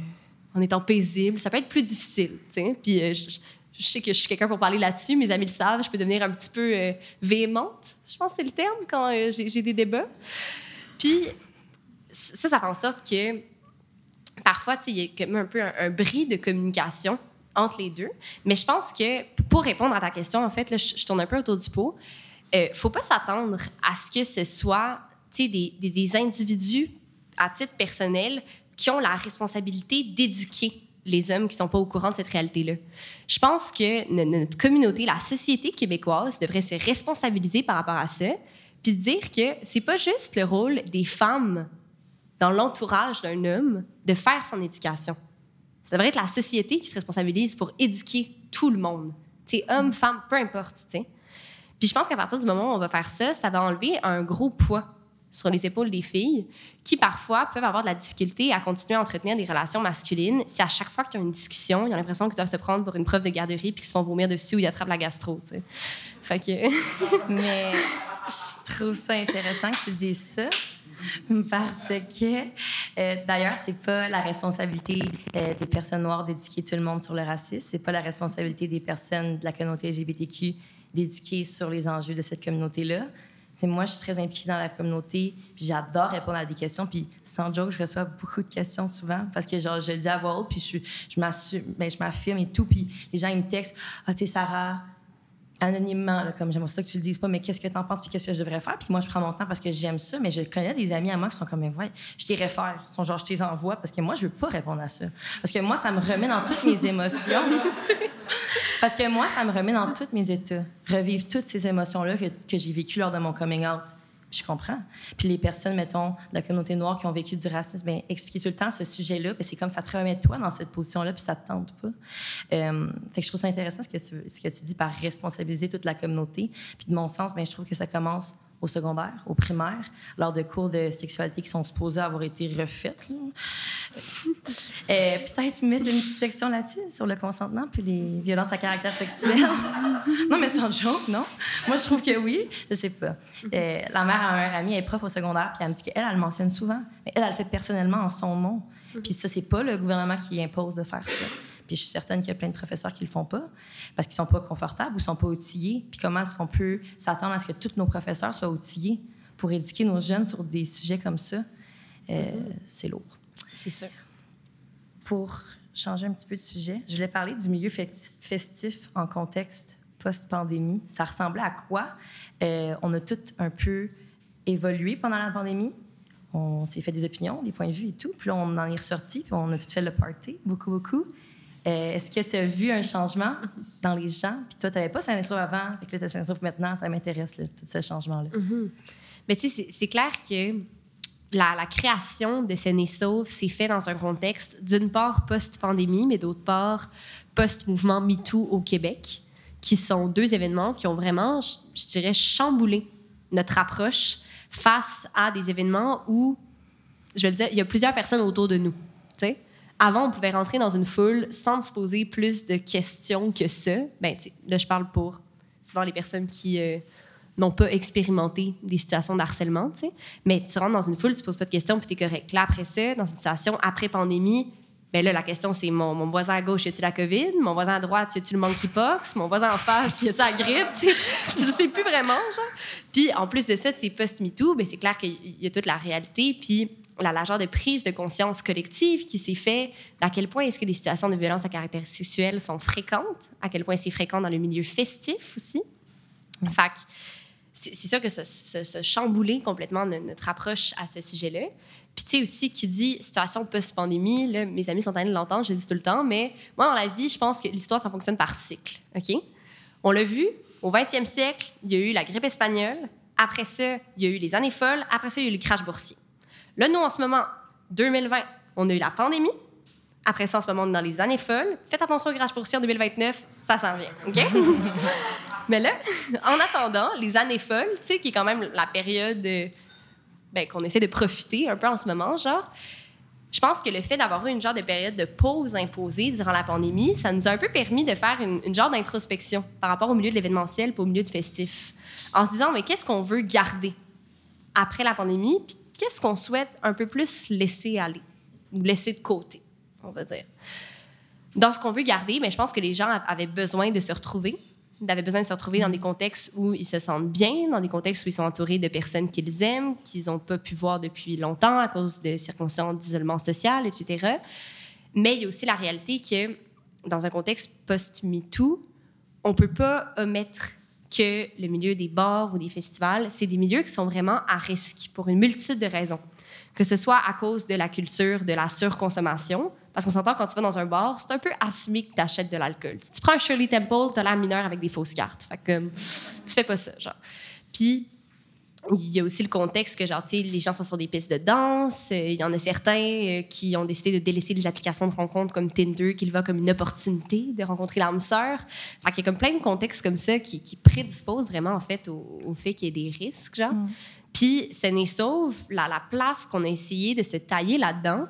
en étant paisible, ça peut être plus difficile, tu sais. Puis euh, je, sais que je suis quelqu'un pour parler là-dessus, mes amis le savent, je peux devenir un petit peu véhémente, je pense que c'est le terme, quand j'ai des débats. Puis ça, ça fait en sorte que parfois, il y a comme un peu un bris de communication entre les deux. Mais je pense que pour répondre à ta question, en fait, là, je, tourne un peu autour du pot. Euh, faut pas s'attendre à ce que ce soit des, des, individus à titre personnel qui ont la responsabilité d'éduquer les hommes qui sont pas au courant de cette réalité-là. Je pense que notre communauté, la société québécoise devrait se responsabiliser par rapport à ça, puis dire que c'est pas juste le rôle des femmes dans l'entourage d'un homme de faire son éducation. Ça devrait être la société qui se responsabilise pour éduquer tout le monde. sais, hommes, femmes, peu importe. Puis je pense qu'à partir du moment où on va faire ça, ça va enlever un gros poids sur les épaules des filles qui parfois peuvent avoir de la difficulté à continuer à entretenir des relations masculines si à chaque fois qu'il y a une discussion, ils ont l'impression qu'ils doivent se prendre pour une preuve de garderie puis qu'ils se font vomir dessus ou ils attrapent la gastro. sais. Fait que... [laughs] Mais je trouve ça intéressant que tu dises ça parce que, euh, d'ailleurs, c'est pas la responsabilité euh, des personnes noires d'éduquer tout le monde sur le racisme. C'est pas la responsabilité des personnes de la communauté LGBTQ d'éduquer sur les enjeux de cette communauté-là. C'est moi, je suis très impliquée dans la communauté, j'adore répondre à des questions, puis sans joke, je reçois beaucoup de questions souvent parce que genre je le dis à voix haute, puis je, ben, je m'affirme et tout, puis les gens ils me textent, ah tu sais Sarah, anonymement, comme j'aimerais ça que tu le dises pas, mais qu'est-ce que tu en penses, puis qu'est-ce que je devrais faire? Puis moi, je prends mon temps parce que j'aime ça, mais je connais des amis à moi qui sont comme, ouais, je t'y réfère. Ils sont genre, je t'y envoie parce que moi, je veux pas répondre à ça. Parce que moi, ça me remet dans toutes mes émotions. [laughs] parce que moi, ça me remet dans tous mes états. Revivre toutes ces émotions-là que, que j'ai vécues lors de mon coming out je comprends. Puis les personnes, mettons, de la communauté noire qui ont vécu du racisme, bien, expliquer tout le temps ce sujet-là, ben, c'est comme ça te remet toi dans cette position-là, puis ça te tente pas. Euh, fait que je trouve ça intéressant ce que tu, ce que tu dis par responsabiliser toute la communauté. Puis de mon sens, bien, je trouve que ça commence au secondaire, au primaire, lors de cours de sexualité qui sont supposés avoir été refaites. Euh, peut-être mettre une petite section là-dessus, sur le consentement puis les violences à caractère sexuel. [laughs] non, mais sans joke, non? Moi, je trouve que oui. Je sais pas. Euh, la mère a un ami, elle est prof au secondaire, puis elle me dit qu'elle, elle le mentionne souvent. Mais elle, elle le fait personnellement en son nom. Puis ça, c'est pas le gouvernement qui impose de faire ça. Puis je suis certaine qu'il y a plein de professeurs qui le font pas parce qu'ils sont pas confortables ou sont pas outillés. Puis comment est-ce qu'on peut s'attendre à ce que tous nos professeurs soient outillés pour éduquer nos jeunes sur des sujets comme ça? Euh, c'est lourd. C'est sûr. Pour changer un petit peu de sujet, je voulais parler du milieu festif en contexte post-pandémie. Ça ressemblait à quoi? Euh, on a tout un peu évolué pendant la pandémie. On s'est fait des opinions, des points de vue et tout. Puis là, on en est ressorti, puis on a tout fait le party, beaucoup, beaucoup. Euh, est-ce que tu as vu un changement dans les gens? Puis toi, tu n'avais pas Saint-Sauf avant, puis là, tu as Saint-Sauf maintenant. Ça m'intéresse, tout ce changement-là. Mm-hmm. Mais tu sais, c'est clair que la, création de Saint-Sauf s'est fait dans un contexte, d'une part, post-pandémie, mais d'autre part, post-mouvement MeToo au Québec, qui sont deux événements qui ont vraiment, je dirais, chamboulé notre approche face à des événements où, je vais le dire, il y a plusieurs personnes autour de nous. Tu sais? Avant, on pouvait rentrer dans une foule sans se poser plus de questions que ça. Ben, là, je parle pour souvent les personnes qui euh, n'ont pas expérimenté des situations de harcèlement, sais. Mais tu rentres dans une foule, tu poses pas de questions, puis tu es correct. Là, après ça, dans une situation après pandémie, ben là, la question, c'est mon, voisin à gauche, a-tu la COVID? Mon voisin à droite, a-tu le monkeypox? Mon voisin en face, a-tu la grippe? tu ne [laughs] sais plus vraiment, genre. Puis, en plus de ça, c'est post-MeToo, ben c'est clair qu'il y a toute la réalité. Puis, la largeur de prise de conscience collective qui s'est fait, à quel point est-ce que les situations de violence à caractère sexuel sont fréquentes, à quel point c'est fréquent dans le milieu festif aussi. Mm. Fait c'est sûr que ça, ça, chamboulé complètement notre approche à ce sujet-là. Puis tu sais aussi, qui dit situation post-pandémie, mes amis sont en train de l'entendre, je le dis tout le temps, mais moi, dans la vie, je pense que l'histoire, ça fonctionne par cycle, OK? On l'a vu, au 20e siècle, il y a eu la grippe espagnole. Après ça, il y a eu les années folles. Après ça, il y a eu le crash boursier. Là, nous, en ce moment, 2020, on a eu la pandémie. Après ça, en ce moment, on est dans les années folles. Faites attention au pour boursier en 2029, ça s'en vient, OK? [laughs] Mais là, en attendant, les années folles, tu sais, qui est quand même la période ben, qu'on essaie de profiter un peu en ce moment, genre, je pense que le fait d'avoir eu une genre de période de pause imposée durant la pandémie, ça nous a un peu permis de faire une, genre d'introspection par rapport au milieu de l'événementiel et au milieu de festif. En se disant, mais qu'est-ce qu'on veut garder après la pandémie, puis qu'est-ce qu'on souhaite un peu plus laisser aller ou laisser de côté, on va dire? Dans ce qu'on veut garder, mais je pense que les gens avaient besoin de se retrouver. Avaient besoin de se retrouver dans des contextes où ils se sentent bien, dans des contextes où ils sont entourés de personnes qu'ils aiment, qu'ils n'ont pas pu voir depuis longtemps à cause de circonstances d'isolement social, etc. Mais il y a aussi la réalité que dans un contexte post-MeToo, on ne peut pas omettre que le milieu des bars ou des festivals, c'est des milieux qui sont vraiment à risque pour une multitude de raisons. Que ce soit à cause de la culture de la surconsommation, parce qu'on s'entend quand tu vas dans un bar, c'est un peu assumé que tu achètes de l'alcool. Si tu prends un Shirley Temple, tu as l'air mineur avec des fausses cartes. Fait que tu fais pas ça, genre. Puis il y a aussi le contexte que, genre, les gens sont sur des pistes de danse. Euh, il y en a certains euh, qui ont décidé de délaisser les applications de rencontre comme Tinder, qu'ils voient comme une opportunité de rencontrer l'âme sœur. Fait qu'il y a comme plein de contextes comme ça qui, prédisposent vraiment, en fait, au, fait qu'il y ait des risques, genre. Mm. Puis, ce n'est sauve, la, la place qu'on a essayé de se tailler là-dedans,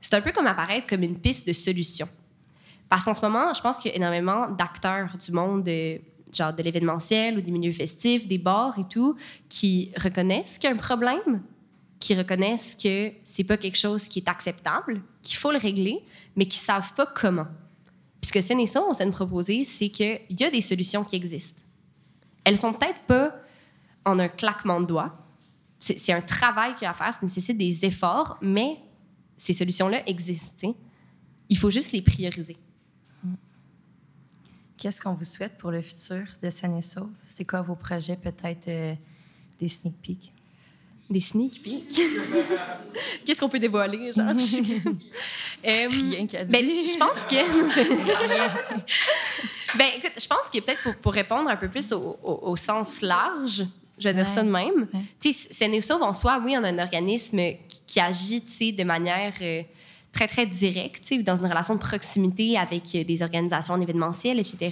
c'est un peu comme apparaître comme une piste de solution. Parce qu'en ce moment, je pense qu'il y a énormément d'acteurs du monde... De, genre de l'événementiel ou des milieux festifs, des bars et tout, qui reconnaissent qu'il y a un problème, qui reconnaissent que c'est pas quelque chose qui est acceptable, qu'il faut le régler, mais qui savent pas comment. Puisque ce n'est ça, on s'est proposé, c'est qu'il y a des solutions qui existent. Elles sont peut-être pas en un claquement de doigts. C'est un travail qu'il y a à faire, ça nécessite des efforts, mais ces solutions-là existent. Il faut juste les prioriser. Qu'est-ce qu'on vous souhaite pour le futur de Seine C'est quoi vos projets, peut-être euh, des sneak peeks? Des sneak peeks? [laughs] Qu'est-ce qu'on peut dévoiler, genre? euh, [laughs] Rien qu'à ben, je pense que... [laughs] ben, écoute, je pense que peut-être pour, pour, répondre un peu plus au, au, sens large, je vais dire ça de même. Ouais. Tu sais, en soi, oui, on a un organisme qui, qui agit, tu sais, de manière... Euh, très, très direct, dans une relation de proximité avec euh, des organisations événementielles, etc.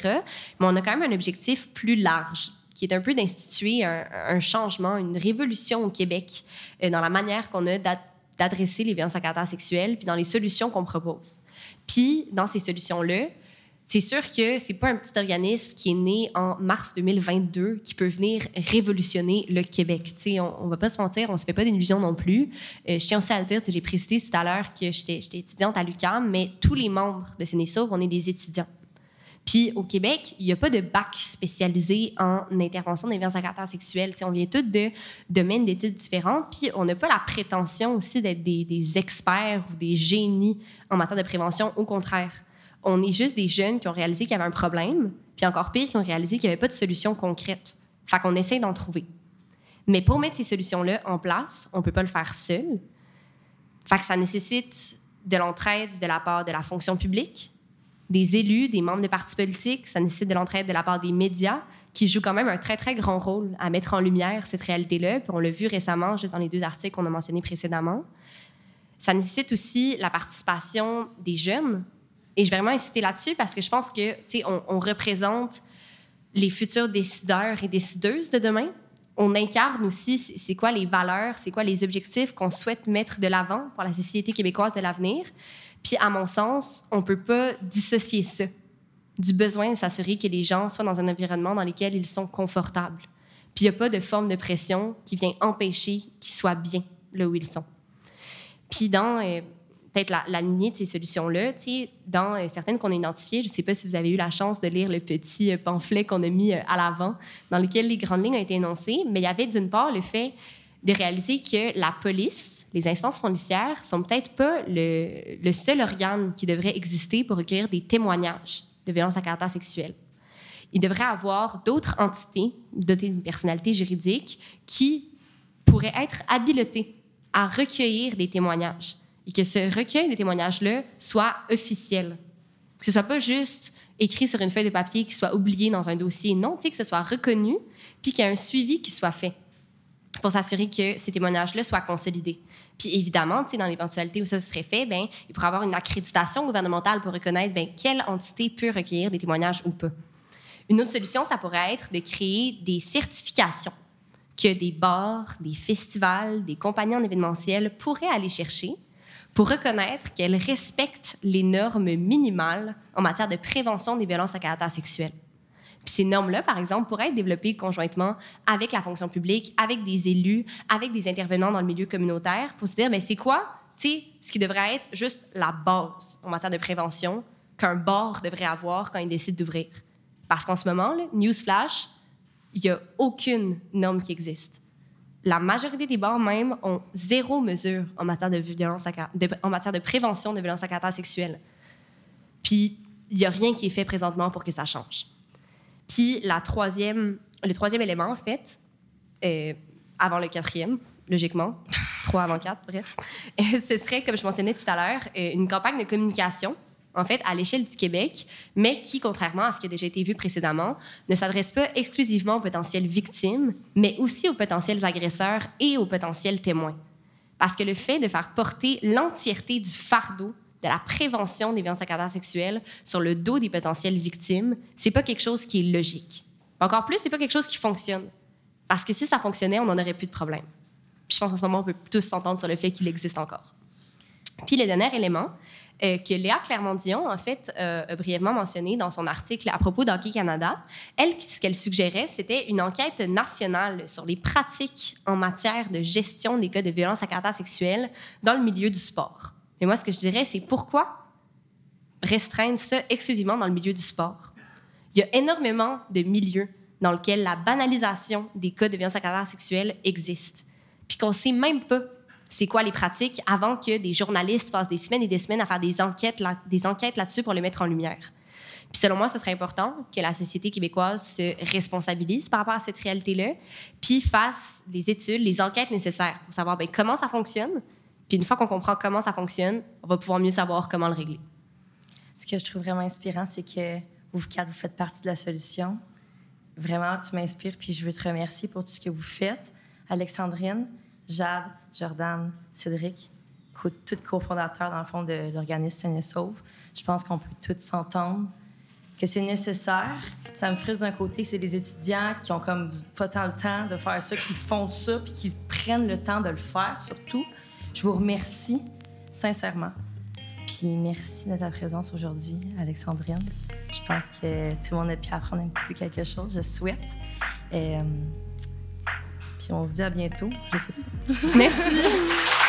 Mais on a quand même un objectif plus large, qui est un peu d'instituer un, changement, une révolution au Québec euh, dans la manière qu'on a d'adresser les violences à caractère sexuel, puis dans les solutions qu'on propose. Puis, dans ces solutions-là, c'est sûr que c'est pas un petit organisme qui est né en mars 2022 qui peut venir révolutionner le Québec. on, ne va pas se mentir, on se fait pas d'illusions non plus. Euh, je tiens aussi à le dire, j'ai précisé tout à l'heure que j'étais étudiante à l'UQAM, mais tous les membres de CNESO, on est des étudiants. Puis au Québec, il n'y a pas de bac spécialisé en intervention des violences à caractère sexuel. on vient tous de domaines d'études différents, puis on n'a pas la prétention aussi d'être des experts ou des génies en matière de prévention. Au contraire, on est juste des jeunes qui ont réalisé qu'il y avait un problème, puis encore pire, qui ont réalisé qu'il n'y avait pas de solution concrète. Fait qu'on essaie d'en trouver. Mais pour mettre ces solutions-là en place, on ne peut pas le faire seul. Fait que ça nécessite de l'entraide de la part de la fonction publique, des élus, des membres de partis politiques, ça nécessite de l'entraide de la part des médias, qui jouent quand même un très, très grand rôle à mettre en lumière cette réalité-là. Puis on l'a vu récemment, juste dans les deux articles qu'on a mentionnés précédemment. Ça nécessite aussi la participation des jeunes, et je vais vraiment insister là-dessus parce que je pense que, tu sais, on, représente les futurs décideurs et décideuses de demain. On incarne aussi c'est quoi les valeurs, c'est quoi les objectifs qu'on souhaite mettre de l'avant pour la société québécoise de l'avenir. Puis, à mon sens, on peut pas dissocier ça du besoin de s'assurer que les gens soient dans un environnement dans lequel ils sont confortables. Puis, il n'y a pas de forme de pression qui vient empêcher qu'ils soient bien là où ils sont. Puis, dans... Euh, peut-être la, la, de ces solutions-là. Dans euh, certaines qu'on a identifiées, je ne sais pas si vous avez eu la chance de lire le petit euh, pamphlet qu'on a mis euh, à l'avant, dans lequel les grandes lignes ont été énoncées, mais il y avait d'une part le fait de réaliser que la police, les instances policières, sont peut-être pas le, seul organe qui devrait exister pour recueillir des témoignages de violences à caractère sexuel. Il devrait avoir d'autres entités dotées d'une personnalité juridique qui pourraient être habilotées à recueillir des témoignages et que ce recueil de témoignages-là soit officiel. Que ce soit pas juste écrit sur une feuille de papier, qui soit oublié dans un dossier. Non, que ce soit reconnu, puis qu'il y ait un suivi qui soit fait pour s'assurer que ces témoignages-là soient consolidés. Puis évidemment, dans l'éventualité où ça serait fait, ben, il pourrait avoir une accréditation gouvernementale pour reconnaître ben, quelle entité peut recueillir des témoignages ou pas. Une autre solution, ça pourrait être de créer des certifications que des bars, des festivals, des compagnies en événementiel pourraient aller chercher pour reconnaître qu'elles respectent les normes minimales en matière de prévention des violences à caractère sexuel. Puis ces normes-là, par exemple, pourraient être développées conjointement avec la fonction publique, avec des élus, avec des intervenants dans le milieu communautaire pour se dire, mais c'est quoi, tu sais, ce qui devrait être juste la base en matière de prévention qu'un bar devrait avoir quand il décide d'ouvrir? Parce qu'en ce moment, newsflash, il n'y a aucune norme qui existe la majorité des bars même ont zéro mesure en matière de prévention de violence à caractère sexuel. Puis il n'y a rien qui est fait présentement pour que ça change. Puis le troisième élément en fait, euh, avant le quatrième, logiquement, [laughs] trois avant quatre, bref, [laughs] ce serait comme je mentionnais tout à l'heure, euh, une campagne de communication en fait, à l'échelle du Québec, mais qui, contrairement à ce qui a déjà été vu précédemment, ne s'adresse pas exclusivement aux potentielles victimes, mais aussi aux potentiels agresseurs et aux potentiels témoins. Parce que le fait de faire porter l'entièreté du fardeau de la prévention des violences à caractère sexuel sur le dos des potentielles victimes, c'est pas quelque chose qui est logique. Encore plus, c'est pas quelque chose qui fonctionne. Parce que si ça fonctionnait, on n'en aurait plus de problème. Je pense qu'en ce moment, on peut tous s'entendre sur le fait qu'il existe encore. Puis le dernier élément, euh, que Léa Clermont-Dion, en fait, euh, a brièvement mentionné dans son article à propos d'Hockey Canada. Elle, ce qu'elle suggérait, c'était une enquête nationale sur les pratiques en matière de gestion des cas de violence à caractère sexuel dans le milieu du sport. Mais moi, ce que je dirais, c'est pourquoi restreindre ça exclusivement dans le milieu du sport? Il y a énormément de milieux dans lesquels la banalisation des cas de violence à caractère sexuel existe, puis qu'on ne sait même pas c'est quoi les pratiques avant que des journalistes passent des semaines et des semaines à faire des enquêtes, là, des enquêtes là-dessus pour les mettre en lumière? Puis selon moi, ce serait important que la société québécoise se responsabilise par rapport à cette réalité-là, puis fasse les études, les enquêtes nécessaires pour savoir ben, comment ça fonctionne. Puis une fois qu'on comprend comment ça fonctionne, on va pouvoir mieux savoir comment le régler. Ce que je trouve vraiment inspirant, c'est que vous quatre, vous faites partie de la solution. Vraiment, tu m'inspires, puis je veux te remercier pour tout ce que vous faites. Alexandrine, Jade, Jordan, Cédric, tous cofondateurs, dans le fond, de l'organisme Sauve. Je pense qu'on peut tous s'entendre, que c'est nécessaire. Ça me frustre d'un côté, c'est des étudiants qui ont comme pas tant le temps de faire ça, qui font ça, puis qui prennent le temps de le faire, surtout. Je vous remercie, sincèrement. Puis merci de ta présence aujourd'hui, Alexandrine. Je pense que tout le monde a pu apprendre un petit peu quelque chose, je souhaite. Euh, puis on se dit à bientôt, je sais pas. Merci. [laughs]